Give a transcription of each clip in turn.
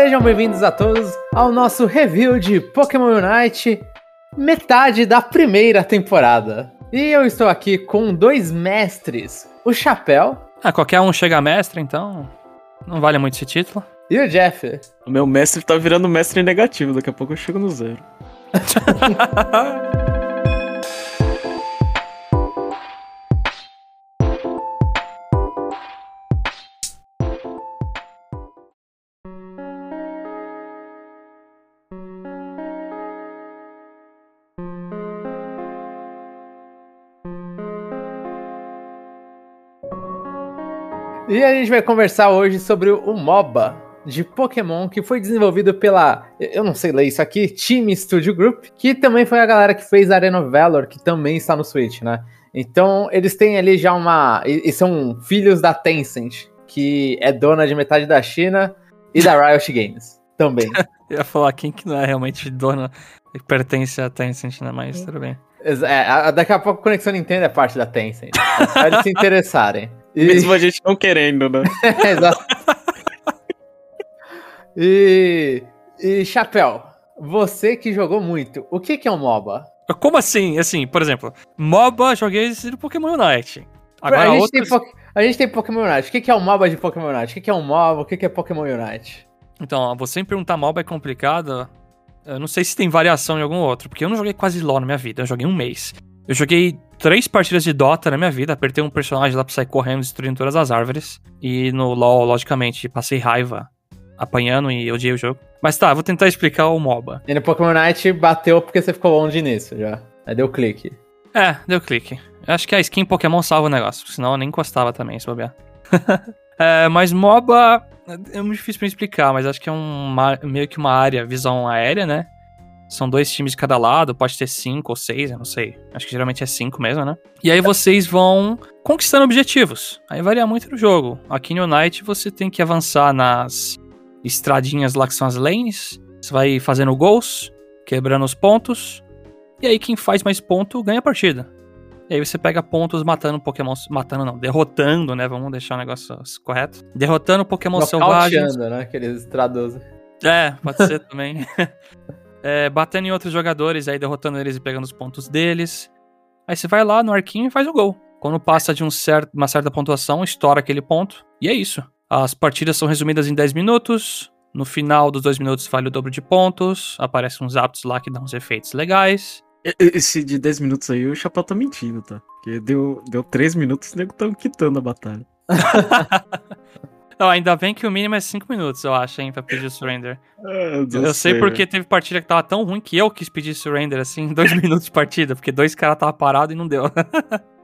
Sejam bem-vindos a todos ao nosso review de Pokémon Unite, metade da primeira temporada. E eu estou aqui com dois mestres, o Chapéu. Ah, qualquer um chega a mestre, então não vale muito esse título. E o Jeff. O meu mestre tá virando mestre negativo, daqui a pouco eu chego no zero. E a gente vai conversar hoje sobre o MOBA de Pokémon que foi desenvolvido pela, eu não sei ler isso aqui, Team Studio Group, que também foi a galera que fez Arena of Valor, que também está no Switch, né? Então, eles têm ali já uma. E, são filhos da Tencent, que é dona de metade da China e da Riot Games também. eu ia falar quem que não é realmente dona e pertence à Tencent, né? Mas tudo bem. É, daqui a pouco a Conexão Nintendo é parte da Tencent. É só eles se interessarem. E... Mesmo a gente não querendo, né? Exato. E, e Chapéu, você que jogou muito, o que, que é um MOBA? Como assim? Assim, por exemplo, MOBA joguei do Pokémon Unite. Agora, a, gente outros... tem a gente tem Pokémon Unite. O que, que é um MOBA de Pokémon Unite? O que, que é um MOBA? O que, que é Pokémon Unite? Então, você me perguntar MOBA é complicado. Eu não sei se tem variação em algum outro, porque eu não joguei quase LoL na minha vida. Eu joguei um mês. Eu joguei três partidas de Dota na minha vida, apertei um personagem lá pra sair correndo, destruindo todas as árvores. E no LoL, logicamente, passei raiva apanhando e odiei o jogo. Mas tá, vou tentar explicar o MOBA. E no Pokémon Night bateu porque você ficou longe nisso já. Aí deu clique. É, deu clique. Acho que a skin Pokémon salva o negócio, senão eu nem encostava também, se bobear. é, mas MOBA é muito difícil pra explicar, mas acho que é um, meio que uma área, visão aérea, né? São dois times de cada lado, pode ter cinco ou seis, eu não sei. Acho que geralmente é cinco mesmo, né? E aí vocês vão conquistando objetivos. Aí varia muito do jogo. Aqui no Night você tem que avançar nas estradinhas lá que são as lanes. Você vai fazendo gols, quebrando os pontos. E aí quem faz mais ponto ganha a partida. E aí você pega pontos matando Pokémon. Matando não, derrotando, né? Vamos deixar o negócio correto. Derrotando Pokémon selvagens. né? Aqueles traduzem. É, pode ser também. é, batendo em outros jogadores, aí derrotando eles e pegando os pontos deles. Aí você vai lá no arquinho e faz o gol. Quando passa de um certo, uma certa pontuação, estoura aquele ponto. E é isso. As partidas são resumidas em 10 minutos. No final dos dois minutos vale o dobro de pontos. Aparecem uns aptos lá que dão uns efeitos legais. Esse de 10 minutos aí, o Chapéu tá mentindo, tá? Porque deu, deu 3 minutos e o nego tá quitando a batalha. Não, ainda bem que o mínimo é 5 minutos, eu acho, hein, pra pedir surrender. É, eu sei porque teve partida que tava tão ruim que eu quis pedir surrender, assim, em 2 minutos de partida, porque dois caras tava parado e não deu.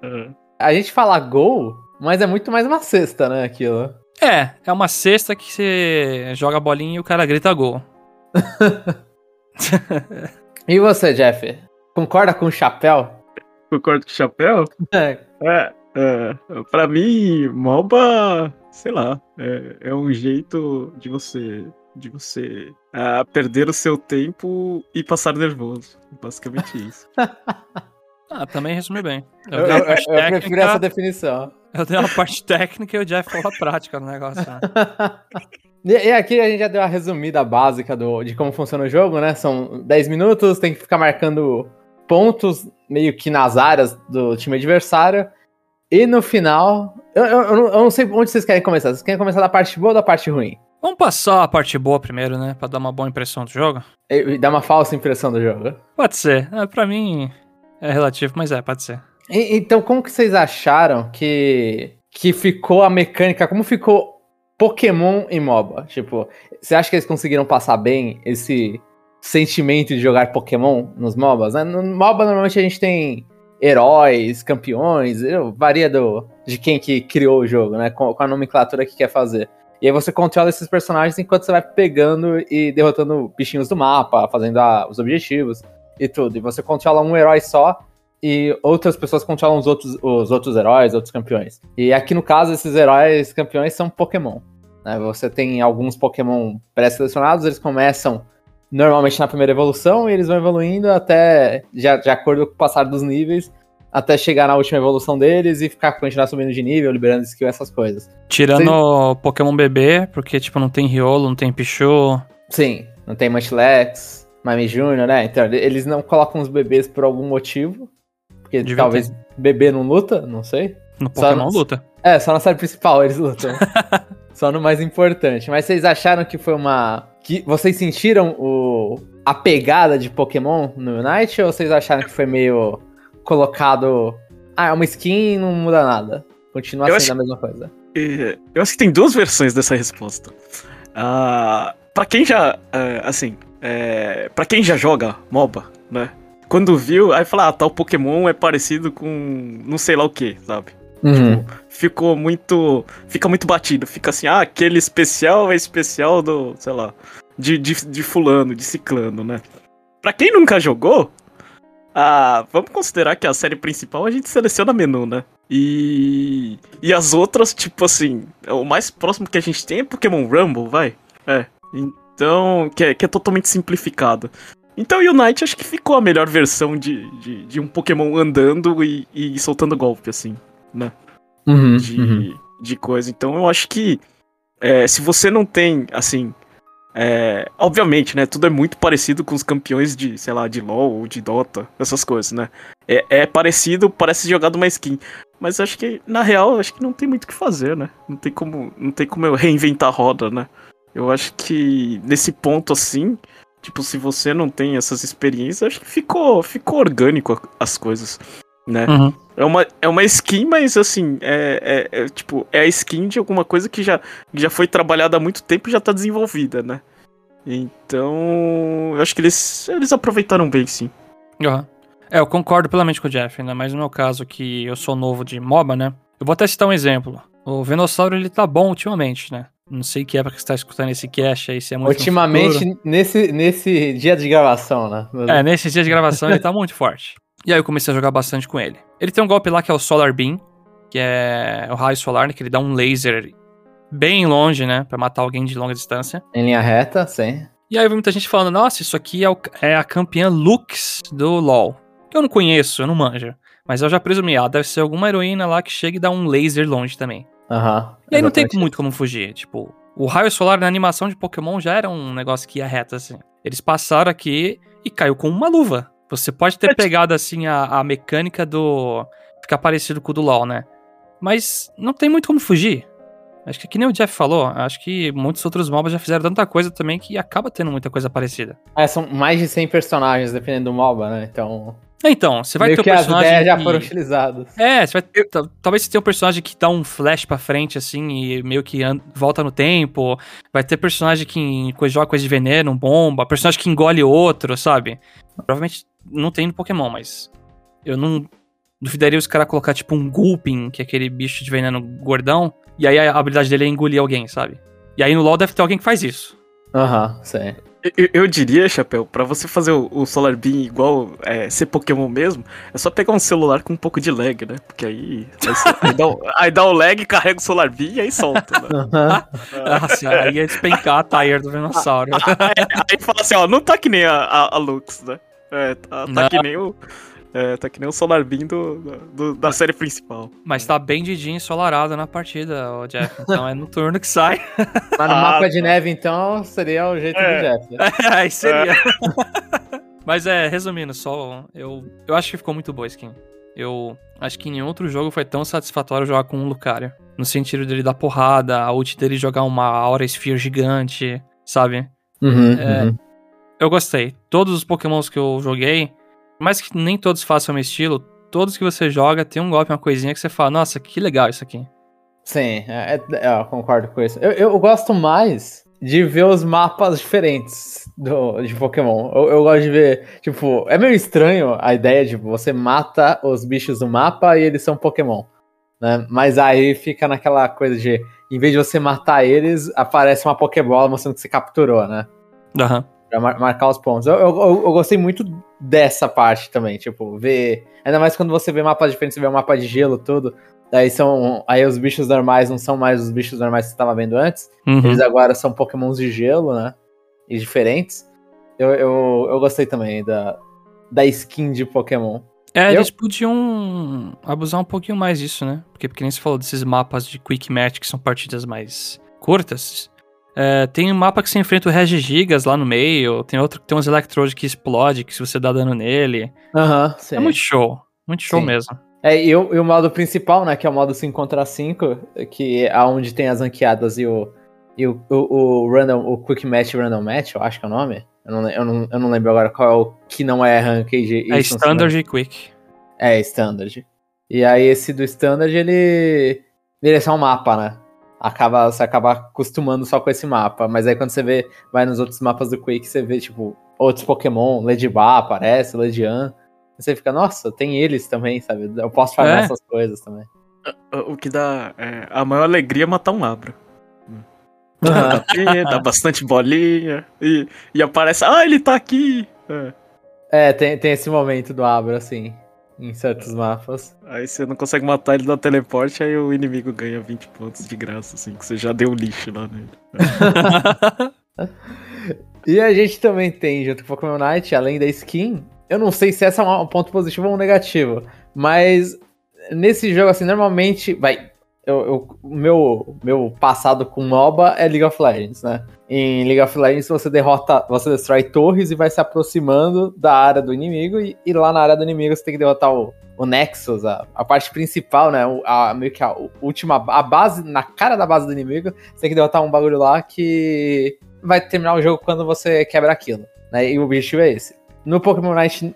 É. A gente fala gol, mas é muito mais uma cesta, né, aquilo. É, é uma cesta que você joga a bolinha e o cara grita gol. e você, Jeff? Concorda com o chapéu? Concordo com o chapéu? É. é, é pra mim, MOBA, sei lá, é, é um jeito de você de você uh, perder o seu tempo e passar nervoso. Basicamente isso. ah, também resume bem. Eu, eu, eu, eu prefiro essa definição. Eu dei uma parte técnica e o Jeff falou a prática no negócio. Né? e, aqui a gente já deu a resumida básica do, de como funciona o jogo, né? São 10 minutos, tem que ficar marcando pontos meio que nas áreas do time adversário. E no final, eu, eu, eu, não sei onde vocês querem começar. Vocês querem começar da parte boa ou da parte ruim? Vamos passar a parte boa primeiro, né? Pra dar uma boa impressão do jogo. E, e dar uma falsa impressão do jogo. Pode ser. É, pra mim é relativo, mas é, pode ser. E, então, como que vocês acharam que, que ficou a mecânica? Como ficou Pokémon em MOBA? Tipo, você acha que eles conseguiram passar bem esse sentimento de jogar Pokémon nos MOBAs? Né? No MOBA, normalmente a gente tem heróis, campeões, varia do, de quem que criou o jogo, né? Com, com a nomenclatura que quer fazer. E aí você controla esses personagens enquanto você vai pegando e derrotando bichinhos do mapa, fazendo a, os objetivos e tudo. E você controla um herói só e outras pessoas controlam os outros, os outros heróis, outros campeões. E aqui no caso, esses heróis campeões são Pokémon. Né? Você tem alguns Pokémon pré-selecionados, eles começam normalmente na primeira evolução e eles vão evoluindo até, de, de acordo com o passar dos níveis, até chegar na última evolução deles e ficar continuar subindo de nível, liberando skill, essas coisas. Tirando Vocês... Pokémon bebê, porque, tipo, não tem Riolo, não tem Pichu. Sim, não tem Munchlax, Mime Jr., né? Então, eles não colocam os bebês por algum motivo. Porque Devia talvez ter. bebê não luta, não sei. No Pokémon só, luta. É, só na série principal eles lutam. só no mais importante. Mas vocês acharam que foi uma. Que Vocês sentiram o... a pegada de Pokémon no Unite? Ou vocês acharam que foi meio colocado. Ah, é uma skin não muda nada. Continua eu sendo acho... a mesma coisa. Eu acho que tem duas versões dessa resposta. Uh, para quem já. Uh, assim. É, para quem já joga MOBA, né? Quando viu, aí fala, ah, tal Pokémon é parecido com não sei lá o que, sabe? Uhum. Tipo, ficou muito. Fica muito batido. Fica assim, ah, aquele especial é especial do, sei lá, de, de, de fulano, de ciclano, né? Pra quem nunca jogou, ah, vamos considerar que a série principal a gente seleciona menu, né? E. E as outras, tipo assim, o mais próximo que a gente tem é Pokémon Rumble, vai? É. Então, que é, que é totalmente simplificado. Então, Unite acho que ficou a melhor versão de, de, de um Pokémon andando e, e soltando golpe, assim, né? Uhum, de, uhum. de coisa. Então, eu acho que é, se você não tem, assim, é, obviamente, né? Tudo é muito parecido com os campeões de, sei lá, de LoL ou de Dota, essas coisas, né? É, é parecido, parece jogado uma skin. Mas acho que, na real, acho que não tem muito o que fazer, né? Não tem como, não tem como eu reinventar a roda, né? Eu acho que nesse ponto assim, tipo, se você não tem essas experiências, acho que ficou, ficou orgânico as coisas, né? Uhum. É, uma, é uma skin, mas assim, é, é, é, tipo, é a skin de alguma coisa que já, já foi trabalhada há muito tempo e já tá desenvolvida, né? Então, eu acho que eles, eles aproveitaram bem, sim. Uhum. É, eu concordo plenamente com o Jeff, ainda mais no meu caso que eu sou novo de MOBA, né? Eu vou até citar um exemplo. O Venossauro, ele tá bom ultimamente, né? Não sei que época que você tá escutando esse cast aí, se é muito Ultimamente, nesse, nesse dia de gravação, né? É, nesse dia de gravação ele tá muito forte. E aí eu comecei a jogar bastante com ele. Ele tem um golpe lá que é o Solar Beam, que é o raio solar, né, que ele dá um laser bem longe, né, para matar alguém de longa distância. Em linha reta, sim. E aí eu vi muita gente falando, nossa, isso aqui é, o, é a campeã Lux do LoL. Que eu não conheço, eu não manjo. Mas eu já presumi, ela deve ser alguma heroína lá que chega e dá um laser longe também. Aham. Uhum, e aí não tem muito como fugir, tipo... O raio solar na animação de Pokémon já era um negócio que ia reto, assim. Eles passaram aqui e caiu com uma luva. Você pode ter pegado, assim, a, a mecânica do. ficar parecido com o do LoL, né? Mas não tem muito como fugir. Acho que, que nem o Jeff falou, acho que muitos outros MOBAs já fizeram tanta coisa também que acaba tendo muita coisa parecida. É, são mais de 100 personagens, dependendo do MOBA, né? Então. É, então, você vai Meio ter um personagem. As ideias já foram utilizadas. É, você vai ter, talvez você tenha um personagem que dá um flash pra frente, assim, e meio que volta no tempo. Vai ter personagem que joga coisa de veneno, bomba, personagem que engole outro, sabe? Provavelmente não tem no Pokémon, mas eu não duvidaria os caras colocar tipo um Gulpin, que é aquele bicho de veneno gordão, e aí a habilidade dele é engolir alguém, sabe? E aí no LoL deve ter alguém que faz isso. Aham, uhum, sim. Eu, eu, diria, Chapéu, para você fazer o, o, Solar Beam igual é, ser Pokémon mesmo, é só pegar um celular com um pouco de lag, né? Porque aí. Aí, aí, dá, o, aí dá o lag, carrega o Solar Beam e aí solta, né? Nossa, aí ia despencar a tire do Venossauro. aí, aí, fala assim, ó, não tá que nem a, a, a Lux, né? É, tá, tá que nem o. É, tá que nem o Solar Beam do, do, da série principal. Mas tá bem de dia ensolarado na partida, o Jeff. Então é no turno que sai. Mas no ah, mapa de tá. neve, então, seria o jeito é. do Jeff. Né? É, aí seria. É. Mas é, resumindo, só. Eu, eu acho que ficou muito boa a skin. Eu acho que em nenhum outro jogo foi tão satisfatório jogar com um Lucario. No sentido dele dar porrada, a ult dele jogar uma Aura Sphere gigante, sabe? Uhum, é, uhum. Eu gostei. Todos os Pokémons que eu joguei, mais que nem todos façam o meu estilo, todos que você joga tem um golpe, uma coisinha que você fala, nossa, que legal isso aqui. Sim, é, é, eu concordo com isso. Eu, eu gosto mais de ver os mapas diferentes do, de Pokémon. Eu, eu, gosto de ver, tipo, é meio estranho a ideia de você mata os bichos do mapa e eles são Pokémon. Né? Mas aí fica naquela coisa de, em vez de você matar eles, aparece uma Pokébola mostrando que você capturou, né? Aham. Uhum. Pra mar marcar os pontos. Eu, eu, eu, gostei muito dessa parte também, tipo, ver. Ainda mais quando você vê mapas diferentes, você vê um mapa de gelo, tudo. Daí são. Aí os bichos normais não são mais os bichos normais que você estava vendo antes. Uhum. Eles agora são pokémons de gelo, né? E diferentes. Eu, eu, eu gostei também da, da skin de Pokémon. É, eu... eles podiam abusar um pouquinho mais disso, né? Porque, porque nem você falou desses mapas de Quick Match, que são partidas mais curtas. É, tem um mapa que você enfrenta o Regigigas lá no meio, tem outro que tem uns Electrode que explode, que se você dá dano nele. Aham, uhum, É muito show. Muito show sim. mesmo. É, e o, e o modo principal, né, que é o modo 5 contra 5, que é onde tem as ranqueadas e o, e o, o, o, random, o Quick Match Random Match, eu acho que é o nome. Eu não, eu não, eu não lembro agora qual é o que não é Ranked. É Standard e Quick. É, Standard. E aí esse do Standard, ele... Ele é só um mapa, né? Acaba, você acaba acostumando só com esse mapa. Mas aí quando você vê, vai nos outros mapas do Quick, você vê, tipo, outros Pokémon, Ledibá aparece, Ledian. Você fica, nossa, tem eles também, sabe? Eu posso fazer é. essas coisas também. O que dá. É, a maior alegria é matar um Abra. Uhum. dá bastante bolinha. E, e aparece, ah, ele tá aqui! É, é tem, tem esse momento do Abra, assim, em certos mapas. Aí você não consegue matar ele no teleporte, aí o inimigo ganha 20 pontos de graça, assim, que você já deu lixo lá nele. e a gente também tem, junto com Pokémon Night, além da skin, eu não sei se essa é um ponto positivo ou um negativo, mas nesse jogo, assim, normalmente, vai, eu, o meu, meu passado com MOBA é League of Legends, né? Em League of Legends você derrota, você destrói torres e vai se aproximando da área do inimigo, e, e lá na área do inimigo você tem que derrotar o, o Nexus, a, a parte principal, né? A, meio que a última, a base, na cara da base do inimigo, você tem que derrotar um bagulho lá que vai terminar o jogo quando você quebra aquilo, né? E o objetivo é esse. No Pokémon Night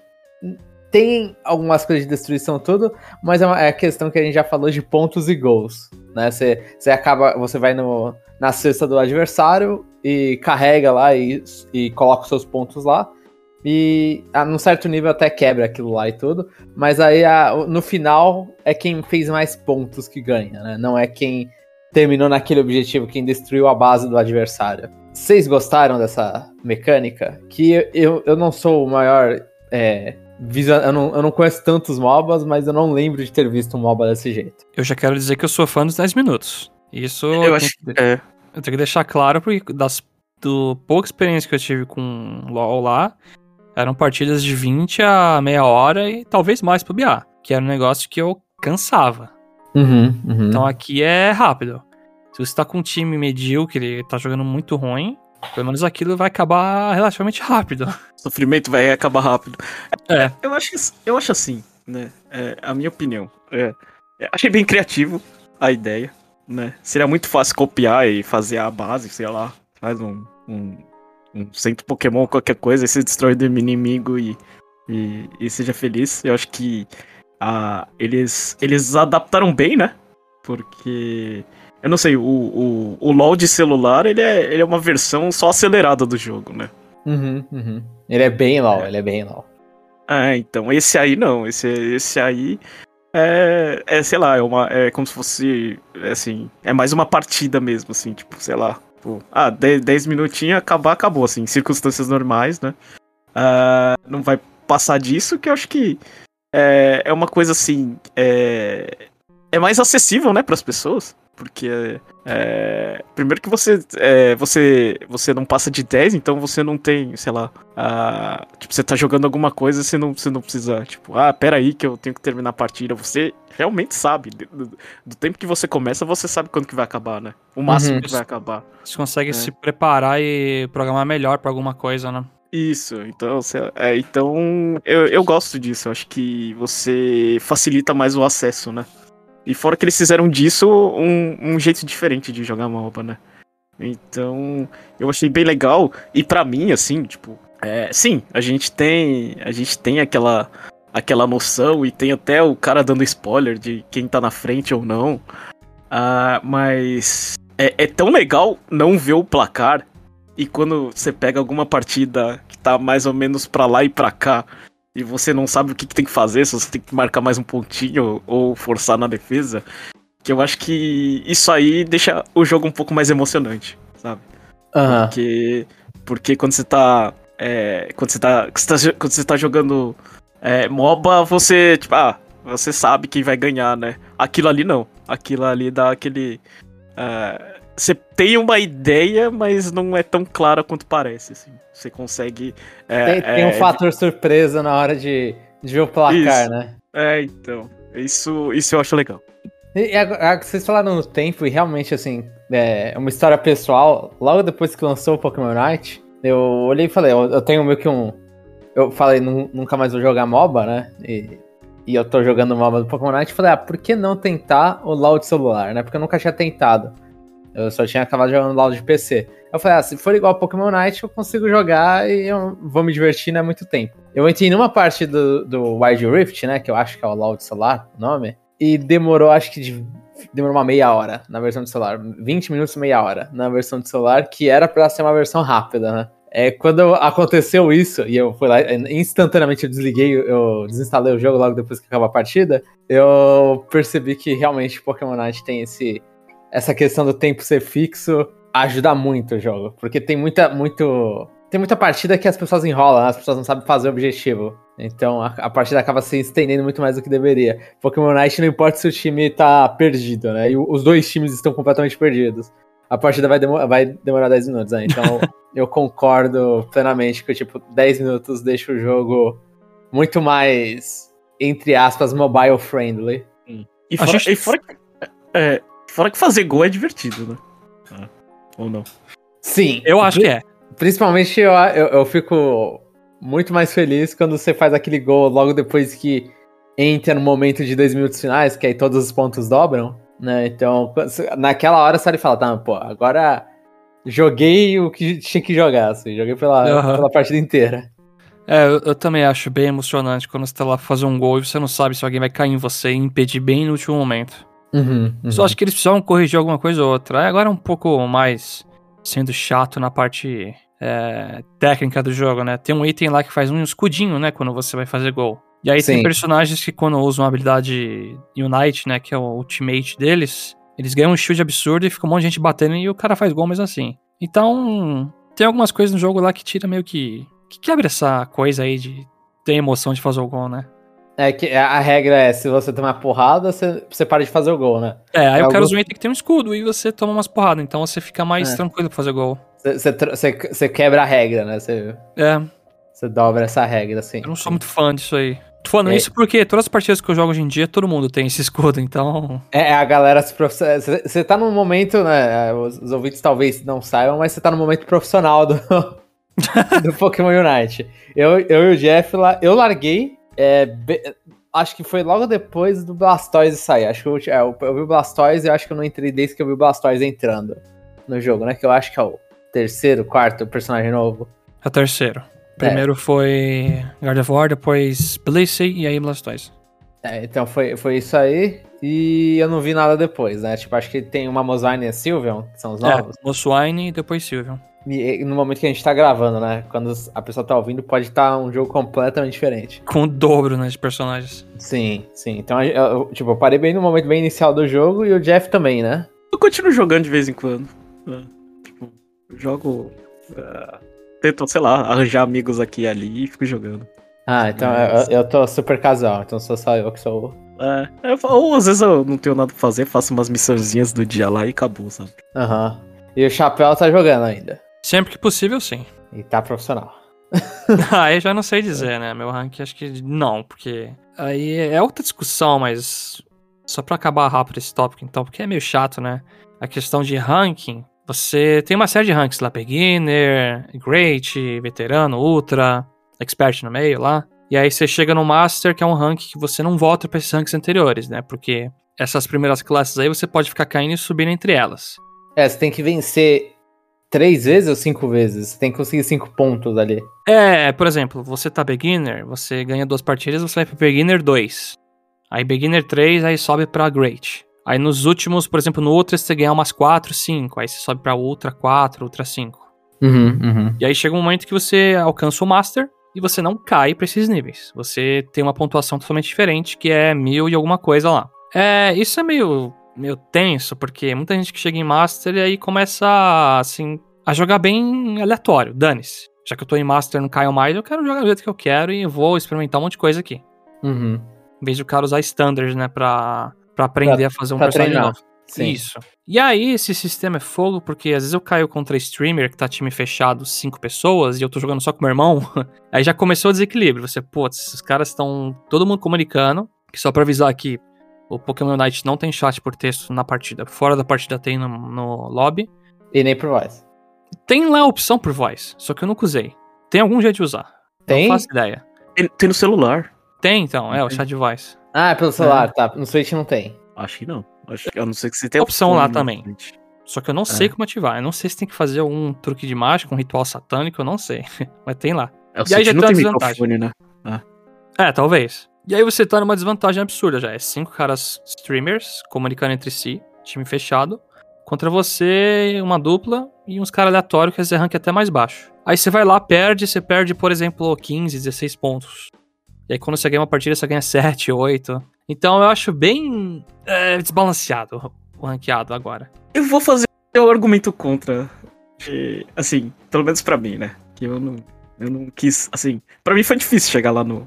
tem algumas coisas de destruição tudo, mas é, é a questão que a gente já falou de pontos e gols, né? Você, você acaba, você vai no, na cesta do adversário e carrega lá e, e coloca os seus pontos lá. E a, num certo nível até quebra aquilo lá e tudo. Mas aí a, no final é quem fez mais pontos que ganha, né? Não é quem terminou naquele objetivo, quem destruiu a base do adversário. Vocês gostaram dessa mecânica? Que eu, eu não sou o maior é, eu não, eu não conheço tantos MOBAs, mas eu não lembro de ter visto um MOBA desse jeito. Eu já quero dizer que eu sou fã dos 10 minutos. Isso eu, acho que, é. eu tenho que deixar claro, porque das do pouca experiência que eu tive com LoL lá, eram partidas de 20 a meia hora e talvez mais pro BA, que era um negócio que eu cansava. Uhum, uhum. Então aqui é rápido. Se você tá com um time medíocre, tá jogando muito ruim, pelo menos aquilo vai acabar relativamente rápido. O sofrimento vai acabar rápido. É. Eu acho, eu acho assim, né? É, a minha opinião. É, é, achei bem criativo a ideia, né? Seria muito fácil copiar e fazer a base, sei lá. Faz um, um, um centro Pokémon, qualquer coisa, e você destrói do inimigo e, e, e, seja feliz. Eu acho que a, eles, eles adaptaram bem, né? Porque eu não sei, o, o, o LoL de celular, ele é, ele é uma versão só acelerada do jogo, né? Uhum, uhum. Ele é bem LoL, é. ele é bem LoL. Ah, então, esse aí não, esse, esse aí é, é, sei lá, é, uma, é como se fosse, é assim, é mais uma partida mesmo, assim, tipo, sei lá. Tipo, ah, 10 minutinhos, acabar, acabou, assim, circunstâncias normais, né? Uh, não vai passar disso, que eu acho que é, é uma coisa assim, é, é mais acessível, né, para as pessoas. Porque é, primeiro que você, é, você você não passa de 10, então você não tem, sei lá, a, tipo, você tá jogando alguma coisa, você não, você não precisa, tipo, ah, pera aí que eu tenho que terminar a partida. Você realmente sabe. Do, do tempo que você começa, você sabe quando que vai acabar, né? O máximo uhum. que vai acabar. Você consegue é. se preparar e programar melhor para alguma coisa, né? Isso, então, é, então eu, eu gosto disso. Eu acho que você facilita mais o acesso, né? E fora que eles fizeram disso um, um jeito diferente de jogar MOBA, né? Então, eu achei bem legal. E para mim, assim, tipo, é, sim, a gente tem. A gente tem aquela. aquela noção e tem até o cara dando spoiler de quem tá na frente ou não. Uh, mas é, é tão legal não ver o placar. E quando você pega alguma partida que tá mais ou menos pra lá e pra cá, e você não sabe o que, que, tem que fazer, se você tem que marcar mais um pontinho ou forçar na defesa, que eu acho que isso aí deixa o jogo um pouco mais emocionante, sabe? Uhum. Porque, porque quando você tá. É, quando, você tá quando você tá jogando é, MOBA, você, tipo, ah, você sabe quem vai ganhar, né? Aquilo ali não. Aquilo ali dá aquele. Uh, você tem uma ideia, mas não é tão clara quanto parece. Assim. Você consegue. É, tem, tem um é, fator surpresa na hora de, De ver o placar, isso. né? É, então. Isso, isso eu acho legal. E, a, vocês falaram no tempo, e realmente, assim, é uma história pessoal. Logo depois que lançou o Pokémon Night, eu olhei e falei, eu, eu tenho meio que um. Eu falei, nunca mais vou jogar MOBA, né? E, e eu tô jogando MOBA do Pokémon Night. Falei, ah, por que não tentar o LoL de celular, né? Porque eu nunca tinha tentado. Eu só tinha acabado jogando LoL de PC. Eu falei, ah, se for igual Pokémon Night, eu consigo jogar e eu vou me divertir, não é muito tempo. Eu entrei numa parte do, do Wild Rift, né? Que eu acho que é o LoL de celular, o nome. E demorou, acho que de, demorou uma meia hora na versão de celular. 20 minutos, meia hora na versão de celular, que era pra ser uma versão rápida, né? É, quando aconteceu isso, e eu fui lá, instantaneamente eu desliguei, eu desinstalei o jogo logo depois que acabou a partida, eu percebi que realmente Pokémon Night tem esse, essa questão do tempo ser fixo, ajuda muito o jogo. Porque tem muita, muito, tem muita partida que as pessoas enrolam, as pessoas não sabem fazer o objetivo. Então a, a, partida acaba se estendendo muito mais do que deveria. Pokémon Night não importa se o time tá perdido, né? E os dois times estão completamente perdidos a partida vai, demor vai demorar 10 minutos, né? Então eu concordo plenamente que, tipo, 10 minutos deixa o jogo muito mais, entre aspas, mobile friendly. E fora, e fora, que, é, fora que fazer gol é divertido, né? Ah, ou não? Sim. Eu acho que é. Principalmente eu, eu, eu fico muito mais feliz quando você faz aquele gol logo depois que entra no momento de dois minutos finais, que aí todos os pontos dobram. Né? Então, naquela hora você fala, tá, pô, agora joguei o que tinha que jogar, assim, joguei pela, uhum. pela partida inteira. É, eu, eu, também acho bem emocionante quando você tá lá fazer um gol e você não sabe se alguém vai cair em você e impedir bem no último momento. Uhum, uhum. Só acho que eles precisavam corrigir alguma coisa ou outra. Agora é um pouco mais sendo chato na parte é, técnica do jogo, né? Tem um item lá que faz um escudinho, né? Quando você vai fazer gol. E aí Sim. tem personagens que quando usam a habilidade Unite, né, que é o ultimate deles, eles ganham um shield absurdo e fica um monte de gente batendo e o cara faz gol mesmo assim. Então, tem algumas coisas no jogo lá que tira meio que... que quebra essa coisa aí de ter emoção de fazer o gol, né? É que a regra é, se você tomar porrada, você, você para de fazer o gol, né? É, aí é o cara algo... tem que ter um escudo e você toma umas porradas, então você fica mais é. tranquilo pra fazer gol. Você, quebra a regra, né? Você, é. Você dobra essa regra, assim. Eu não sou muito fã disso aí. Tô falando é. isso porque todas as partidas que eu jogo hoje em dia, todo mundo tem esse escudo, então. É, a galera se profissional. Você tá num momento, né? Os, os ouvintes talvez não saibam, mas você tá no momento profissional do, do Pokémon Unite. Eu, eu e o Jeff lá, eu larguei. É, be, acho que foi logo depois do Blastoise sair. Acho que eu, é, eu, eu vi o Blastoise e acho que eu não entrei desde que eu vi o Blastoise entrando no jogo, né? Que eu acho que é o terceiro, quarto personagem novo. É o terceiro. Primeiro é. foi War, depois Blissey e aí Blastoise. É, então foi, foi isso aí. E eu não vi nada depois, né? Tipo, acho que tem uma Moswine e a Sylveon, que são os é, novos. É, Moswine e depois Sylveon. No momento que a gente tá gravando, né? Quando a pessoa tá ouvindo, pode estar tá um jogo completamente diferente. Com o dobro, né, de personagens. Sim, sim. Então, eu, eu, tipo, eu parei bem no momento bem inicial do jogo e o Jeff também, né? Eu continuo jogando de vez em quando. É, tipo, jogo... Uh tento, sei lá, arranjar amigos aqui e ali e fico jogando. Ah, então Mas... eu, eu tô super casal, então sou só eu que sou. É, eu, ou às vezes eu não tenho nada pra fazer, faço umas missãozinhas do dia lá e acabou, sabe? Aham. Uhum. E o Chapéu tá jogando ainda. Sempre que possível, sim. E tá profissional. ah, eu já não sei dizer, né? Meu ranking acho que não, porque aí é outra discussão, mas só pra acabar rápido esse tópico, então, porque é meio chato, né? A questão de ranking você tem uma série de ranks lá, beginner, great, veterano, ultra, expert no meio lá. E aí você chega no master, que é um rank que você não volta para esses ranks anteriores, né? Porque essas primeiras classes aí você pode ficar caindo e subindo entre elas. É, você tem que vencer três vezes ou cinco vezes? Você tem que conseguir cinco pontos ali. É, por exemplo, você tá beginner, você ganha duas partidas, você vai pro beginner 2. Aí beginner 3, aí sobe pra great. Aí nos últimos, por exemplo, no Ultra você ganha umas 4, 5. Aí você sobe pra Ultra 4, Ultra 5. Uhum, uhum. E aí chega um momento que você alcança o Master e você não cai pra esses níveis. Você tem uma pontuação totalmente diferente, que é mil e alguma coisa lá. É, isso é meio, meio tenso, porque muita gente que chega em Master e aí começa, assim, a jogar bem aleatório. Dane-se. Já que eu tô em Master não caio mais, eu quero jogar do jeito que eu quero e vou experimentar um monte de coisa aqui. Uhum. Em vez de o cara usar standards, né, pra, Pra aprender pra, a fazer um personagem treinar. novo. Sim. Isso. E aí, esse sistema é fogo, porque às vezes eu caio contra streamer que tá time fechado, cinco pessoas, e eu tô jogando só com meu irmão. aí já começou o desequilíbrio. Você, putz, esses caras estão todo mundo comunicando. Que só pra avisar aqui, o Pokémon Unite não tem chat por texto na partida. Fora da partida tem no, no lobby. E nem por voz. Tem lá a opção por voz, só que eu nunca usei. Tem algum jeito de usar? Tem? Não faço ideia. Tem, tem no celular. Tem, então, é, o chat de voz. Ah, é pelo celular, é. tá. No Switch não tem. Acho que não. Acho que, a não ser que você tenha opção lá também. Só que eu não é. sei como ativar. Eu não sei se tem que fazer algum truque de mágica, um ritual satânico, eu não sei. Mas tem lá. É, e aí já não tem desvantagem. Né? Ah. É, talvez. E aí você tá numa desvantagem absurda já. É cinco caras streamers comunicando entre si, time fechado, contra você, uma dupla e uns caras aleatórios que é rank até mais baixo. Aí você vai lá, perde, você perde, por exemplo, 15, 16 pontos. E aí quando você ganha uma partida, você ganha 7, 8. Então eu acho bem é, desbalanceado o ranqueado agora. Eu vou fazer o argumento contra. Assim, pelo menos para mim, né? Que eu não, eu não quis. Assim, para mim foi difícil chegar lá no.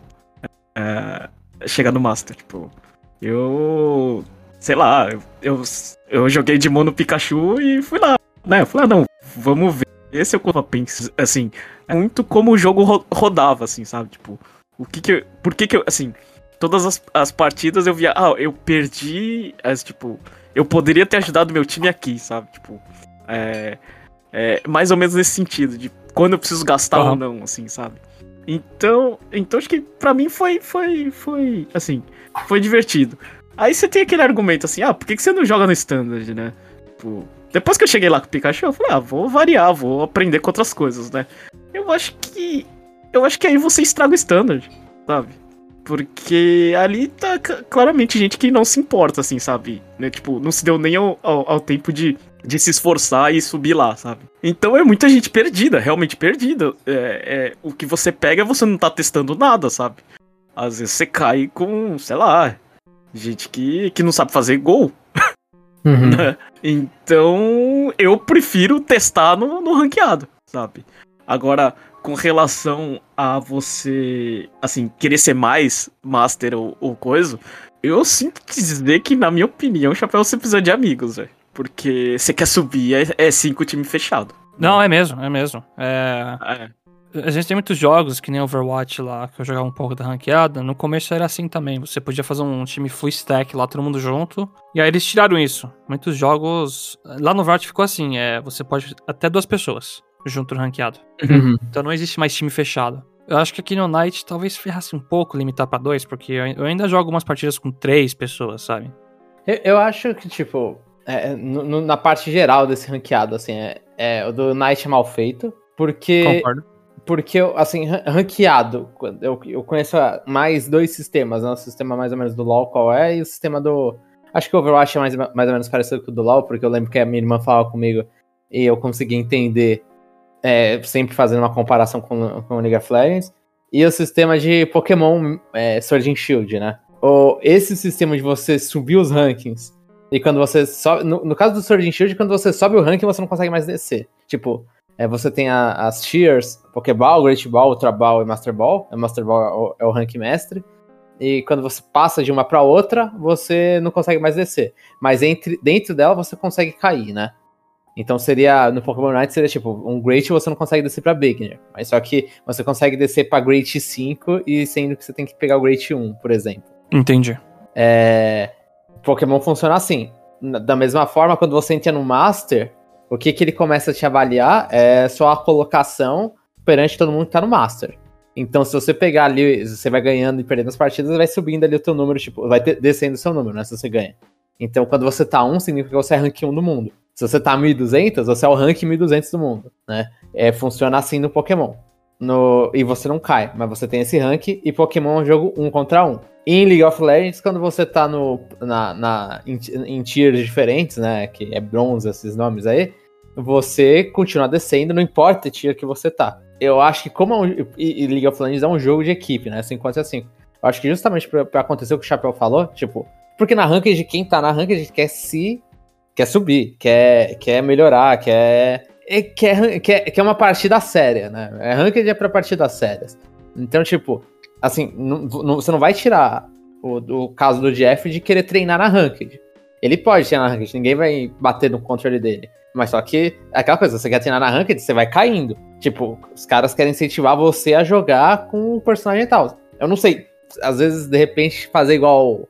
É, chegar no Master. Tipo, eu. Sei lá, eu, eu joguei de mono Pikachu e fui lá. Né? Eu falei, ah, não, vamos ver se eu penso. Assim, é muito como o jogo ro rodava, assim, sabe? Tipo, o que que eu. Por que que eu. Assim, todas as, as partidas eu via, ah, eu perdi, as, tipo, eu poderia ter ajudado meu time aqui, sabe? Tipo, é, é mais ou menos nesse sentido, de quando eu preciso gastar uhum. ou não, assim, sabe? Então, então acho que para mim foi, foi, foi, assim, foi divertido. Aí você tem aquele argumento assim, ah, por que, que você não joga no standard, né? Tipo, depois que eu cheguei lá com o Pikachu, eu falei, ah, vou variar, vou aprender com outras coisas, né? Eu acho que, eu acho que aí você estraga o standard, sabe? Porque ali tá claramente gente que não se importa, assim, sabe? Né? Tipo, não se deu nem ao, ao, ao, tempo de, de se esforçar e subir lá, sabe? Então é muita gente perdida, realmente perdida. É, é, o que você pega, você não tá testando nada, sabe? Às vezes você cai com, sei lá, gente que, que não sabe fazer gol. Uhum. Né? então eu prefiro testar no, no ranqueado, sabe? Agora, com relação a você, assim, querer ser mais master ou, ou coisa, eu sinto dizer que, na minha opinião, o Chapéu você precisa de amigos, velho. Porque você quer subir, é, é cinco time fechado. Não, é mesmo, é mesmo. É... é. A gente tem muitos jogos, que nem Overwatch lá, que eu jogava um pouco da ranqueada. No começo era assim também. Você podia fazer um time full stack lá, todo mundo junto. E aí eles tiraram isso. Muitos jogos. Lá no Overwatch ficou assim: é, você pode até duas pessoas junto no ranqueado. Uhum. Então não existe mais time fechado. Eu acho que aqui no Night talvez ferrasse um pouco limitar para dois, porque eu ainda jogo algumas partidas com três pessoas, sabe? Eu, eu acho que, tipo, é, no, na parte geral desse ranqueado, assim, é, é, o do Night é mal feito, porque. Concordo. Porque, assim, ranqueado, eu, eu conheço mais dois sistemas, né? O sistema mais ou menos do LoL, qual é, e o sistema do. Acho que o Overwatch é mais, mais ou menos parecido com o do LoL, porque eu lembro que a minha irmã falava comigo e eu consegui entender é, sempre fazendo uma comparação com, com o League of Legends, e o sistema de Pokémon é, Sword and Shield, né? O, esse sistema de você subir os rankings, e quando você sobe. No, no, caso do Sword and Shield, quando você sobe o ranking, você não consegue mais descer. Tipo, é, você tem a, as tiers, Pokéball, Great Ball, Ultra Ball e Master Ball. O Master Ball é o, é o rank mestre. E quando você passa de uma para outra, você não consegue mais descer. Mas entre, dentro dela você consegue cair, né? Então seria, no Pokémon Unite seria tipo, um Great você não consegue descer pra Beginner. Mas só que você consegue descer pra Great 5 e sendo que você tem que pegar o Great 1, por exemplo. Entendi. É, Pokémon funciona assim. Da mesma forma, quando você entra no Master, o que, que ele começa a te avaliar é só a colocação perante todo mundo que tá no Master. Então, se você pegar ali, você vai ganhando e perdendo as partidas, vai subindo ali o teu número, tipo, vai descendo o seu número, né? Se você ganha. Então, quando você tá 1, significa que você é rank 1 do mundo. Se você tá 1200, você é o rank 1200 do mundo, né? É, funciona assim no Pokémon. No, e você não cai, mas você tem esse rank e Pokémon é um jogo um contra um. Em League of Legends, quando você tá no, na, na, em, em tiers diferentes, né? Que é bronze, esses nomes aí, você continua descendo, não importa o tier que você tá. Eu acho que como é um, e, e League of Legends é um jogo de equipe, né? 5 contra 5. Eu acho que justamente pra, pra acontecer o que o Chapéu falou, tipo, porque na ranked, quem tá na ranked quer se quer subir, quer, quer melhorar, quer, é, quer, quer, quer uma partida séria, né? É ranked é pra partidas sérias. Então, tipo, assim, não, não, você não vai tirar o, o caso do Jeff de querer treinar na ranked. Ele pode treinar na ranked, ninguém vai bater no controle dele. Mas só que é aquela coisa, você quer treinar na ranked, você vai caindo. Tipo, os caras querem incentivar você a jogar com o personagem tal. Eu não sei, às vezes, de repente, fazer igual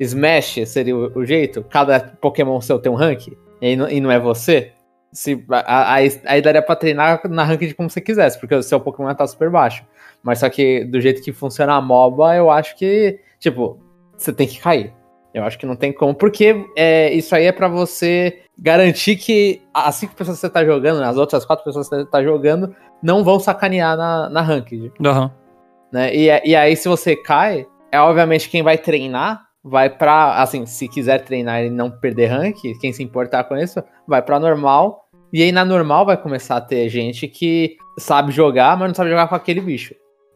Smash seria o, o jeito, cada Pokémon seu tem um rank, e e não é você. Se, aí, aí daria pra treinar na ranked como você quisesse, porque o seu Pokémon tá super baixo. Mas só que do jeito que funciona a MOBA, eu acho que, tipo, você tem que cair. Eu acho que não tem como, porque é, isso aí é para você garantir que as cinco pessoas que você tá jogando, as outras quatro pessoas que você tá jogando, não vão sacanear na, na ranked. Uhum. Né? E, e aí, se você cai, é obviamente quem vai treinar vai pra. Assim, se quiser treinar e não perder rank, quem se importar com isso, vai pra normal. E aí na normal vai começar a ter gente que sabe jogar, mas não sabe jogar com aquele bicho.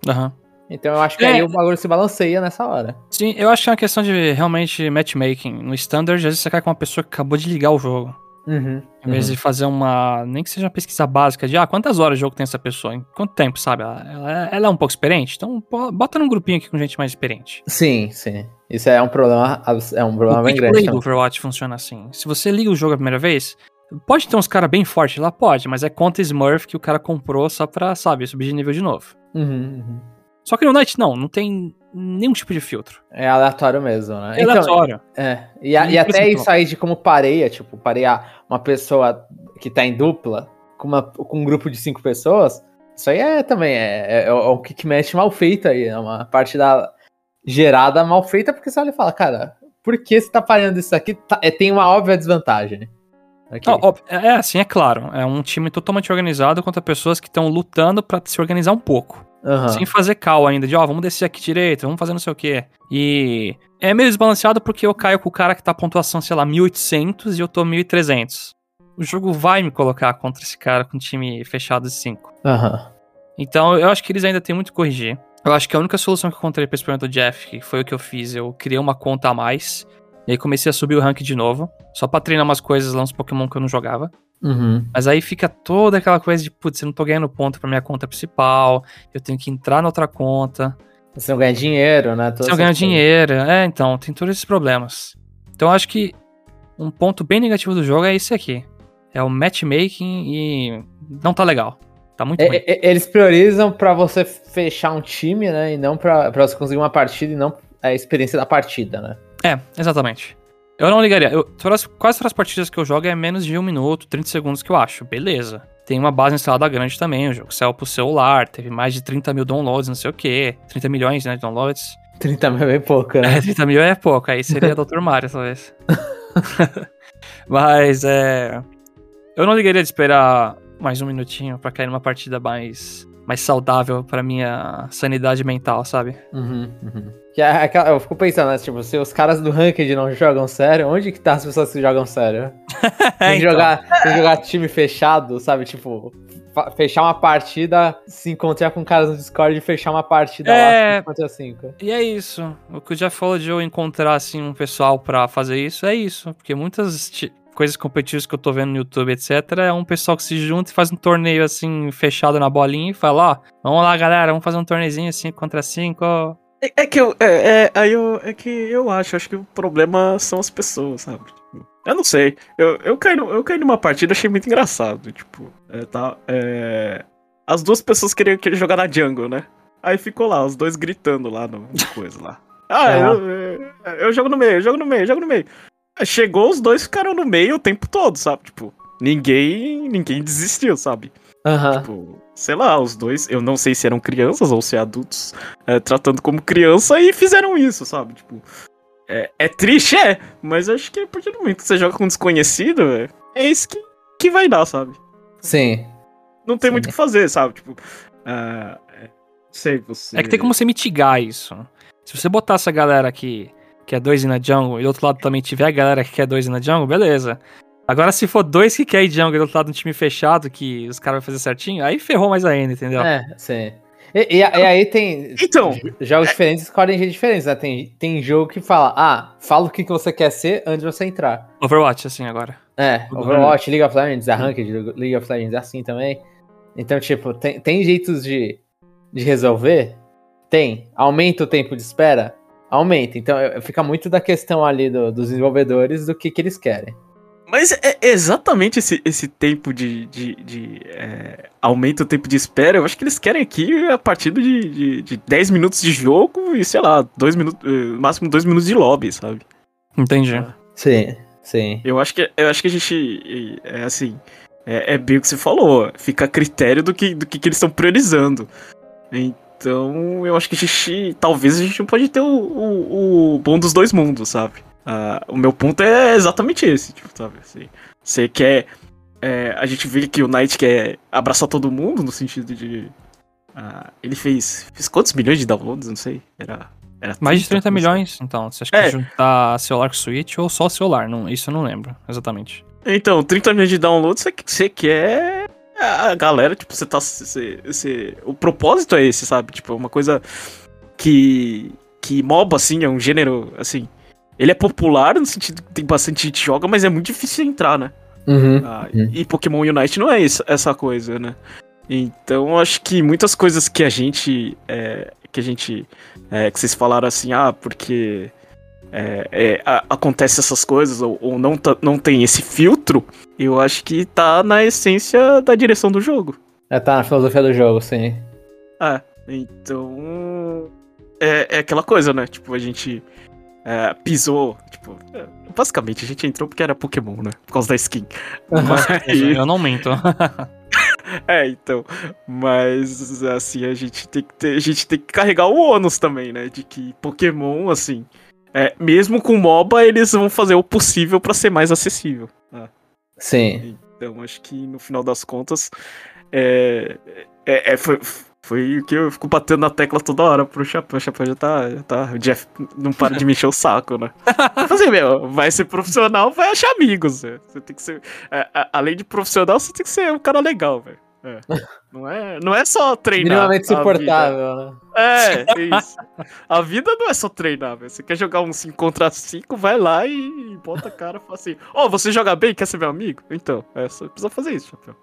Aham. Uhum. Então eu acho que é. aí o bagulho se balanceia nessa hora. Sim, eu acho que é uma questão de realmente matchmaking. No standard, às vezes você cai com uma pessoa que acabou de ligar o jogo. Uhum, em vez uhum. de fazer uma. Nem que seja uma pesquisa básica de ah, quantas horas de jogo tem essa pessoa? Em quanto tempo, sabe? Ela, ela, ela é um pouco experiente? Então bota num grupinho aqui com gente mais experiente. Sim, sim. Isso é um problema, é um problema o bem grande. O Overwatch funciona assim. Se você liga o jogo a primeira vez, pode ter uns caras bem fortes lá, pode, mas é conta Smurf que o cara comprou só pra, sabe, subir de nível de novo. Uhum, uhum. Só que no Night não, não tem nenhum tipo de filtro. É aleatório mesmo, né? É então, aleatório. É. E, a, e até isso aí de como pareia, tipo, parear uma pessoa que tá em dupla com, uma, com um grupo de cinco pessoas, isso aí é também, é, é, é um kickmatch mal feito aí, é uma parte da gerada mal feita, porque você olha e fala, cara, por que você tá pareando isso aqui? Tá, é, tem uma óbvia desvantagem. Okay. é assim, é claro. É um time totalmente organizado contra pessoas que estão lutando para se organizar um pouco. Uhum. Sem fazer cal ainda, de ó, oh, vamos descer aqui direito, vamos fazer não sei o quê. E é meio desbalanceado porque eu caio com o cara que tá pontuação, sei lá, 1800 e eu tô 1300. O jogo vai me colocar contra esse cara com time fechado de 5. Uhum. Então eu acho que eles ainda têm muito que corrigir. Eu acho que a única solução que eu encontrei pra esse problema do Jeff, que foi o que eu fiz, eu criei uma conta a mais. E aí comecei a subir o rank de novo. Só pra treinar umas coisas lá, uns Pokémon que eu não jogava. Uhum. Mas aí fica toda aquela coisa de, putz, eu não tô ganhando ponto pra minha conta principal, eu tenho que entrar na outra conta. Você não ganha dinheiro, né? Você não ganha dinheiro. É, então, tem todos esses problemas. Então acho que um ponto bem negativo do jogo é esse aqui. É o matchmaking e não tá legal. Tá muito é, é, Eles priorizam para você fechar um time, né? E não para você conseguir uma partida e não a experiência da partida, né? É, exatamente. Eu não ligaria. Eu, todas, quase todas as partidas que eu jogo é menos de 1 minuto, 30 segundos que eu acho. Beleza. Tem uma base instalada grande também. O jogo saiu pro celular, teve mais de 30 mil downloads, não sei o quê. 30 milhões, né, de downloads. 30 mil é pouco, né? É, 30 mil é pouco. Aí seria Dr. Mario, talvez. Mas, é... Eu não ligaria de esperar mais um minutinho para cair numa partida mais mais saudável para minha sanidade mental, sabe? Uhum, uhum. Que é eu fico pensando, né? Tipo, se os caras do ranked não jogam sério, onde que tá as pessoas que jogam sério? tem, então. jogar, tem jogar time fechado, sabe? Tipo, fechar uma partida, se encontrar com caras no Discord e fechar uma partida é... lá contra 5. E é isso. O que o Jeff falou de eu encontrar, assim, um pessoal pra fazer isso, é isso. Porque muitas coisas competitivas que eu tô vendo no YouTube, etc., é um pessoal que se junta e faz um torneio assim, fechado na bolinha e fala, ó, vamos lá, galera, vamos fazer um torneizinho 5 contra 5, é, é, que eu. É, é, aí eu. É que eu acho, acho que o problema são as pessoas, sabe? Tipo, eu não sei. Eu, eu, caí, eu caí numa partida achei muito engraçado. Tipo, é, tá. É, as duas pessoas queriam, queriam jogar na jungle, né? Aí ficou lá, os dois gritando lá no coisa lá. Ah, eu, eu, eu, jogo no meio, eu jogo no meio, eu jogo no meio. Chegou, os dois ficaram no meio o tempo todo, sabe? Tipo, ninguém. ninguém desistiu, sabe? Uhum. Tipo, sei lá, os dois, eu não sei se eram crianças ou se adultos é, tratando como criança e fizeram isso, sabe? Tipo, é, é triste, é, mas acho que a partir do momento que você joga com um desconhecido, é, é isso que, que vai dar, sabe? Sim. Não tem Sim. muito o que fazer, sabe? Tipo, uh, sei, você. É que tem como você mitigar isso. Se você botar essa galera aqui que é dois na jungle, e do outro lado também tiver a galera que quer dois na jungle, beleza. Agora, se for dois que quer ir jungle e do outro lado um time fechado, que os caras vão fazer certinho, aí ferrou mais ainda, entendeu? É, sim. E, e, e aí tem então, jogos é... diferentes escolhem gente diferentes, né? Tem, tem jogo que fala, ah, fala o que, que você quer ser antes de você entrar. Overwatch, assim, agora. É, Overwatch, League of Legends, a Ranked, League of Legends é assim também. Então, tipo, tem, tem jeitos de, de resolver? Tem. Aumenta o tempo de espera? aumenta. Então fica muito da questão ali do, dos desenvolvedores do que, que eles querem. Mas é exatamente esse, esse tempo de, de, de é, aumenta o tempo de espera. Eu acho que eles querem aqui a partir de, de, de 10 minutos de jogo e, sei lá, dois minutos, eh, máximo 2 minutos de lobby, sabe? Entendi. Ah. Sim, sim. Eu acho que, eu acho que a gente, é assim, é, é bem o que você falou. Fica a critério do que, do que, que eles estão priorizando. Então, eu acho que a gente, talvez a gente não pode ter o, o, o bom dos dois mundos, sabe? Uh, o meu ponto é exatamente esse, tipo, sabe? Assim, você quer. É, a gente vê que o Knight quer abraçar todo mundo, no sentido de. Uh, ele fez, fez quantos milhões de downloads? Não sei. Era. era Mais de 30 milhões, então. Você acha que é. juntar celular com Switch ou só celular? Não, isso eu não lembro, exatamente. Então, 30 milhões de downloads, você, você quer. A galera, tipo, você tá. Você, você, o propósito é esse, sabe? Tipo, é uma coisa que. Que MOBA, assim, é um gênero, assim ele é popular no sentido que tem bastante gente que joga, mas é muito difícil entrar, né? Uhum, ah, uhum. E Pokémon Unite não é isso, essa coisa, né? Então acho que muitas coisas que a gente. É, que a gente. É, que vocês falaram assim, ah, porque. É, é, a, acontece essas coisas, ou, ou não, tá, não tem esse filtro, eu acho que tá na essência da direção do jogo. É, tá na filosofia do jogo, sim. É, então. É, é aquela coisa, né? Tipo, a gente é, pisou. Tipo, é, basicamente a gente entrou porque era Pokémon, né? Por causa da skin. Mas... Eu não minto. é, então. Mas assim, a gente tem que ter, a gente tem que carregar o ônus também, né? De que Pokémon, assim. É, mesmo com MOBA, eles vão fazer o possível para ser mais acessível. Né? Sim. Então, acho que no final das contas. É, é, é foi, foi o que eu fico batendo na tecla toda hora pro Chapéu. O Chapéu já tá, já tá. O Jeff não para de mexer o saco, né? Assim, meu, vai ser profissional, vai achar amigos. Véio. Você tem que ser. É, além de profissional, você tem que ser um cara legal, velho. É. Não, é, não é só treinar. Minimamente suportável, né? É, é isso. A vida não é só treinar, velho. Você quer jogar um 5 contra 5, vai lá e bota a cara e fala assim: Ó, oh, você joga bem, quer ser meu amigo? Então, é, você precisa fazer isso, Chapéu.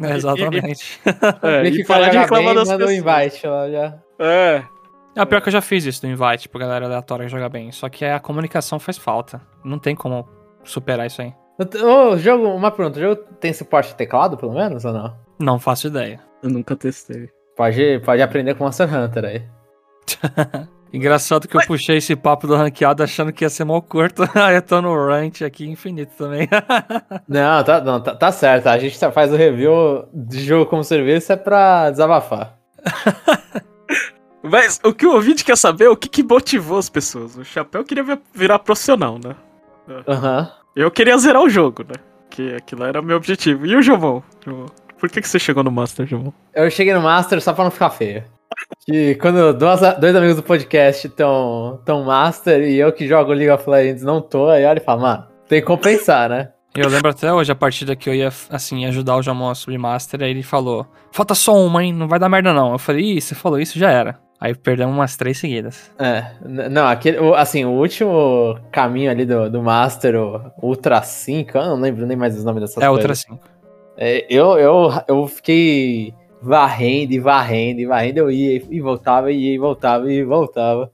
É, exatamente. é, e parar de reclamar bem, das pessoas. invite já. É. É, pior que eu já fiz isso do invite pra galera aleatória jogar bem. Só que a comunicação faz falta. Não tem como superar isso aí. O jogo, uma pergunta, o jogo tem suporte de teclado, pelo menos, ou não? Não faço ideia. Eu nunca testei. Pode, pode aprender com Monster Hunter aí. Engraçado que eu puxei esse papo do ranqueado achando que ia ser mal curto. Aí eu tô no rant aqui infinito também. não, tá, não tá, tá, certo. A gente faz o review de jogo como serviço é pra desabafar. Mas o que o ouvinte quer saber é o que, que motivou as pessoas. O Chapéu queria virar profissional, né? Uhum. Eu queria zerar o jogo, né? Que aquilo era o meu objetivo. E o Jomon? Por que, que você chegou no Master, Jomon? Eu cheguei no Master só pra não ficar feio. Que quando duas, dois amigos do podcast estão tão master e eu que jogo League of Legends não tô, aí olha e fala, mano, tem que compensar, né? Eu lembro até hoje a partida que eu ia, assim, ajudar o Jamon a subir Master, aí ele falou, falta só uma, hein, não vai dar merda não. Eu falei, ih, você falou isso, já era. Aí perdemos umas três seguidas. É, não, aquele, assim, o último caminho ali do, do Master, o Ultra 5, eu não lembro nem mais os nomes dessas é, coisas. É, Ultra 5. É, eu, eu, eu fiquei varrendo e varrendo e varrendo. Eu ia e voltava, ia e voltava e voltava.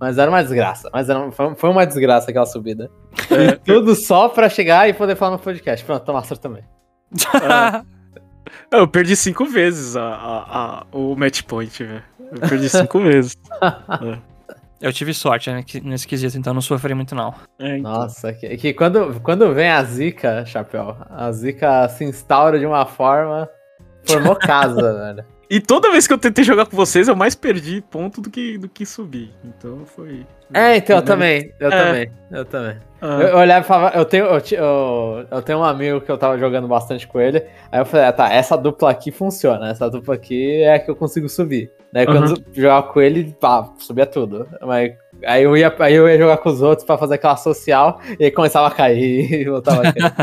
Mas era uma desgraça. Mas era, foi uma desgraça aquela subida. É. E tudo só pra chegar e poder falar no podcast. Pronto, Master também. É. Eu perdi cinco vezes a, a, a o match point, velho. Eu perdi cinco vezes. É. Eu tive sorte né, nesse quesito, então não sofri muito, não. É, então. Nossa, que, que, quando, quando vem a zica, Chapéu, a zica se instaura de uma forma Formou casa, velho. E toda vez que eu tentei jogar com vocês, eu mais perdi ponto do que, do que subi. Então foi. É, então eu também. Eu é. também. Eu também. Ah. Eu, eu olhava e falava, eu tenho, eu, eu, eu, tenho um amigo que eu tava jogando bastante com ele. Aí eu falei, ah, tá, essa dupla aqui funciona. Essa dupla aqui é a que eu consigo subir. Daí quando uhum. eu jogava com ele, pá, subia tudo. Mas aí eu ia, aí eu ia jogar com os outros pra fazer aquela social e aí começava a cair e voltava a cair.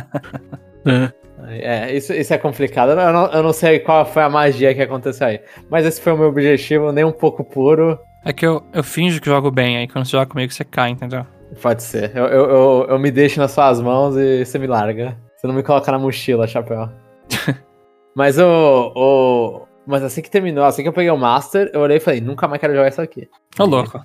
é. É, isso, isso é complicado. Eu não, eu não sei qual foi a magia que aconteceu aí. Mas esse foi o meu objetivo, nem um pouco puro. É que eu, eu finjo que jogo bem, aí quando você joga comigo você cai, entendeu? Pode ser. Eu, eu, eu, eu me deixo nas suas mãos e você me larga. Você não me coloca na mochila, chapéu. Mas o, o. Mas assim que terminou, assim que eu peguei o Master, eu olhei e falei, nunca mais quero jogar isso aqui. Ô, louco.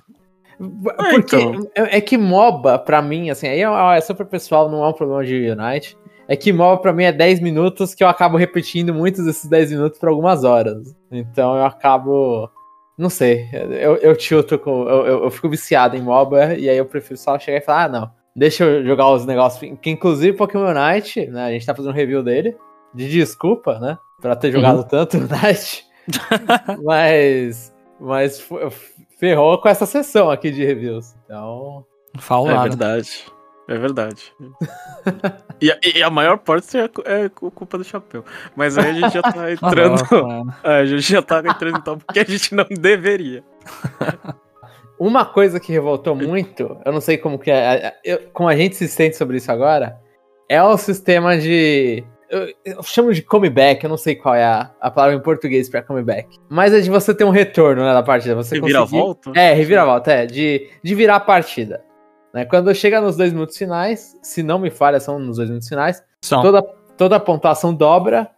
É, Porque então. é, é, que MOBA, pra mim, assim, aí é, é super pessoal, não é um problema de Unite. É que MOBA pra mim é 10 minutos que eu acabo repetindo muitos desses 10 minutos por algumas horas. Então eu acabo. Não sei, eu, eu tilto com. Eu, eu, eu, fico viciado em MOBA e aí eu prefiro só chegar e falar, ah, não, deixa eu jogar os negócios. Que inclusive Pokémon Unite, né? A gente tá fazendo um review dele. De desculpa, né? Pra ter jogado uhum. tanto Unite. mas. Mas ferrou com essa sessão aqui de reviews. Então. Fala é verdade. É verdade. e, a, e, a maior parte é, é, culpa do chapéu. Mas aí a gente já tá ah, entrando. é, a gente já tá entrando então porque a gente não deveria. Uma coisa que revoltou muito, eu não sei como que é, eu, como a gente se sente sobre isso agora, é o sistema de eu, eu, chamo de comeback, eu não sei qual é a, a palavra em português para comeback. Mas é de você ter um retorno né, da partida. Você reviravolta? É, reviravolta, é. De, de virar a partida. Né? Quando chega nos dois minutos finais, se não me falha, são nos dois minutos finais, são. Toda, toda a pontuação dobra.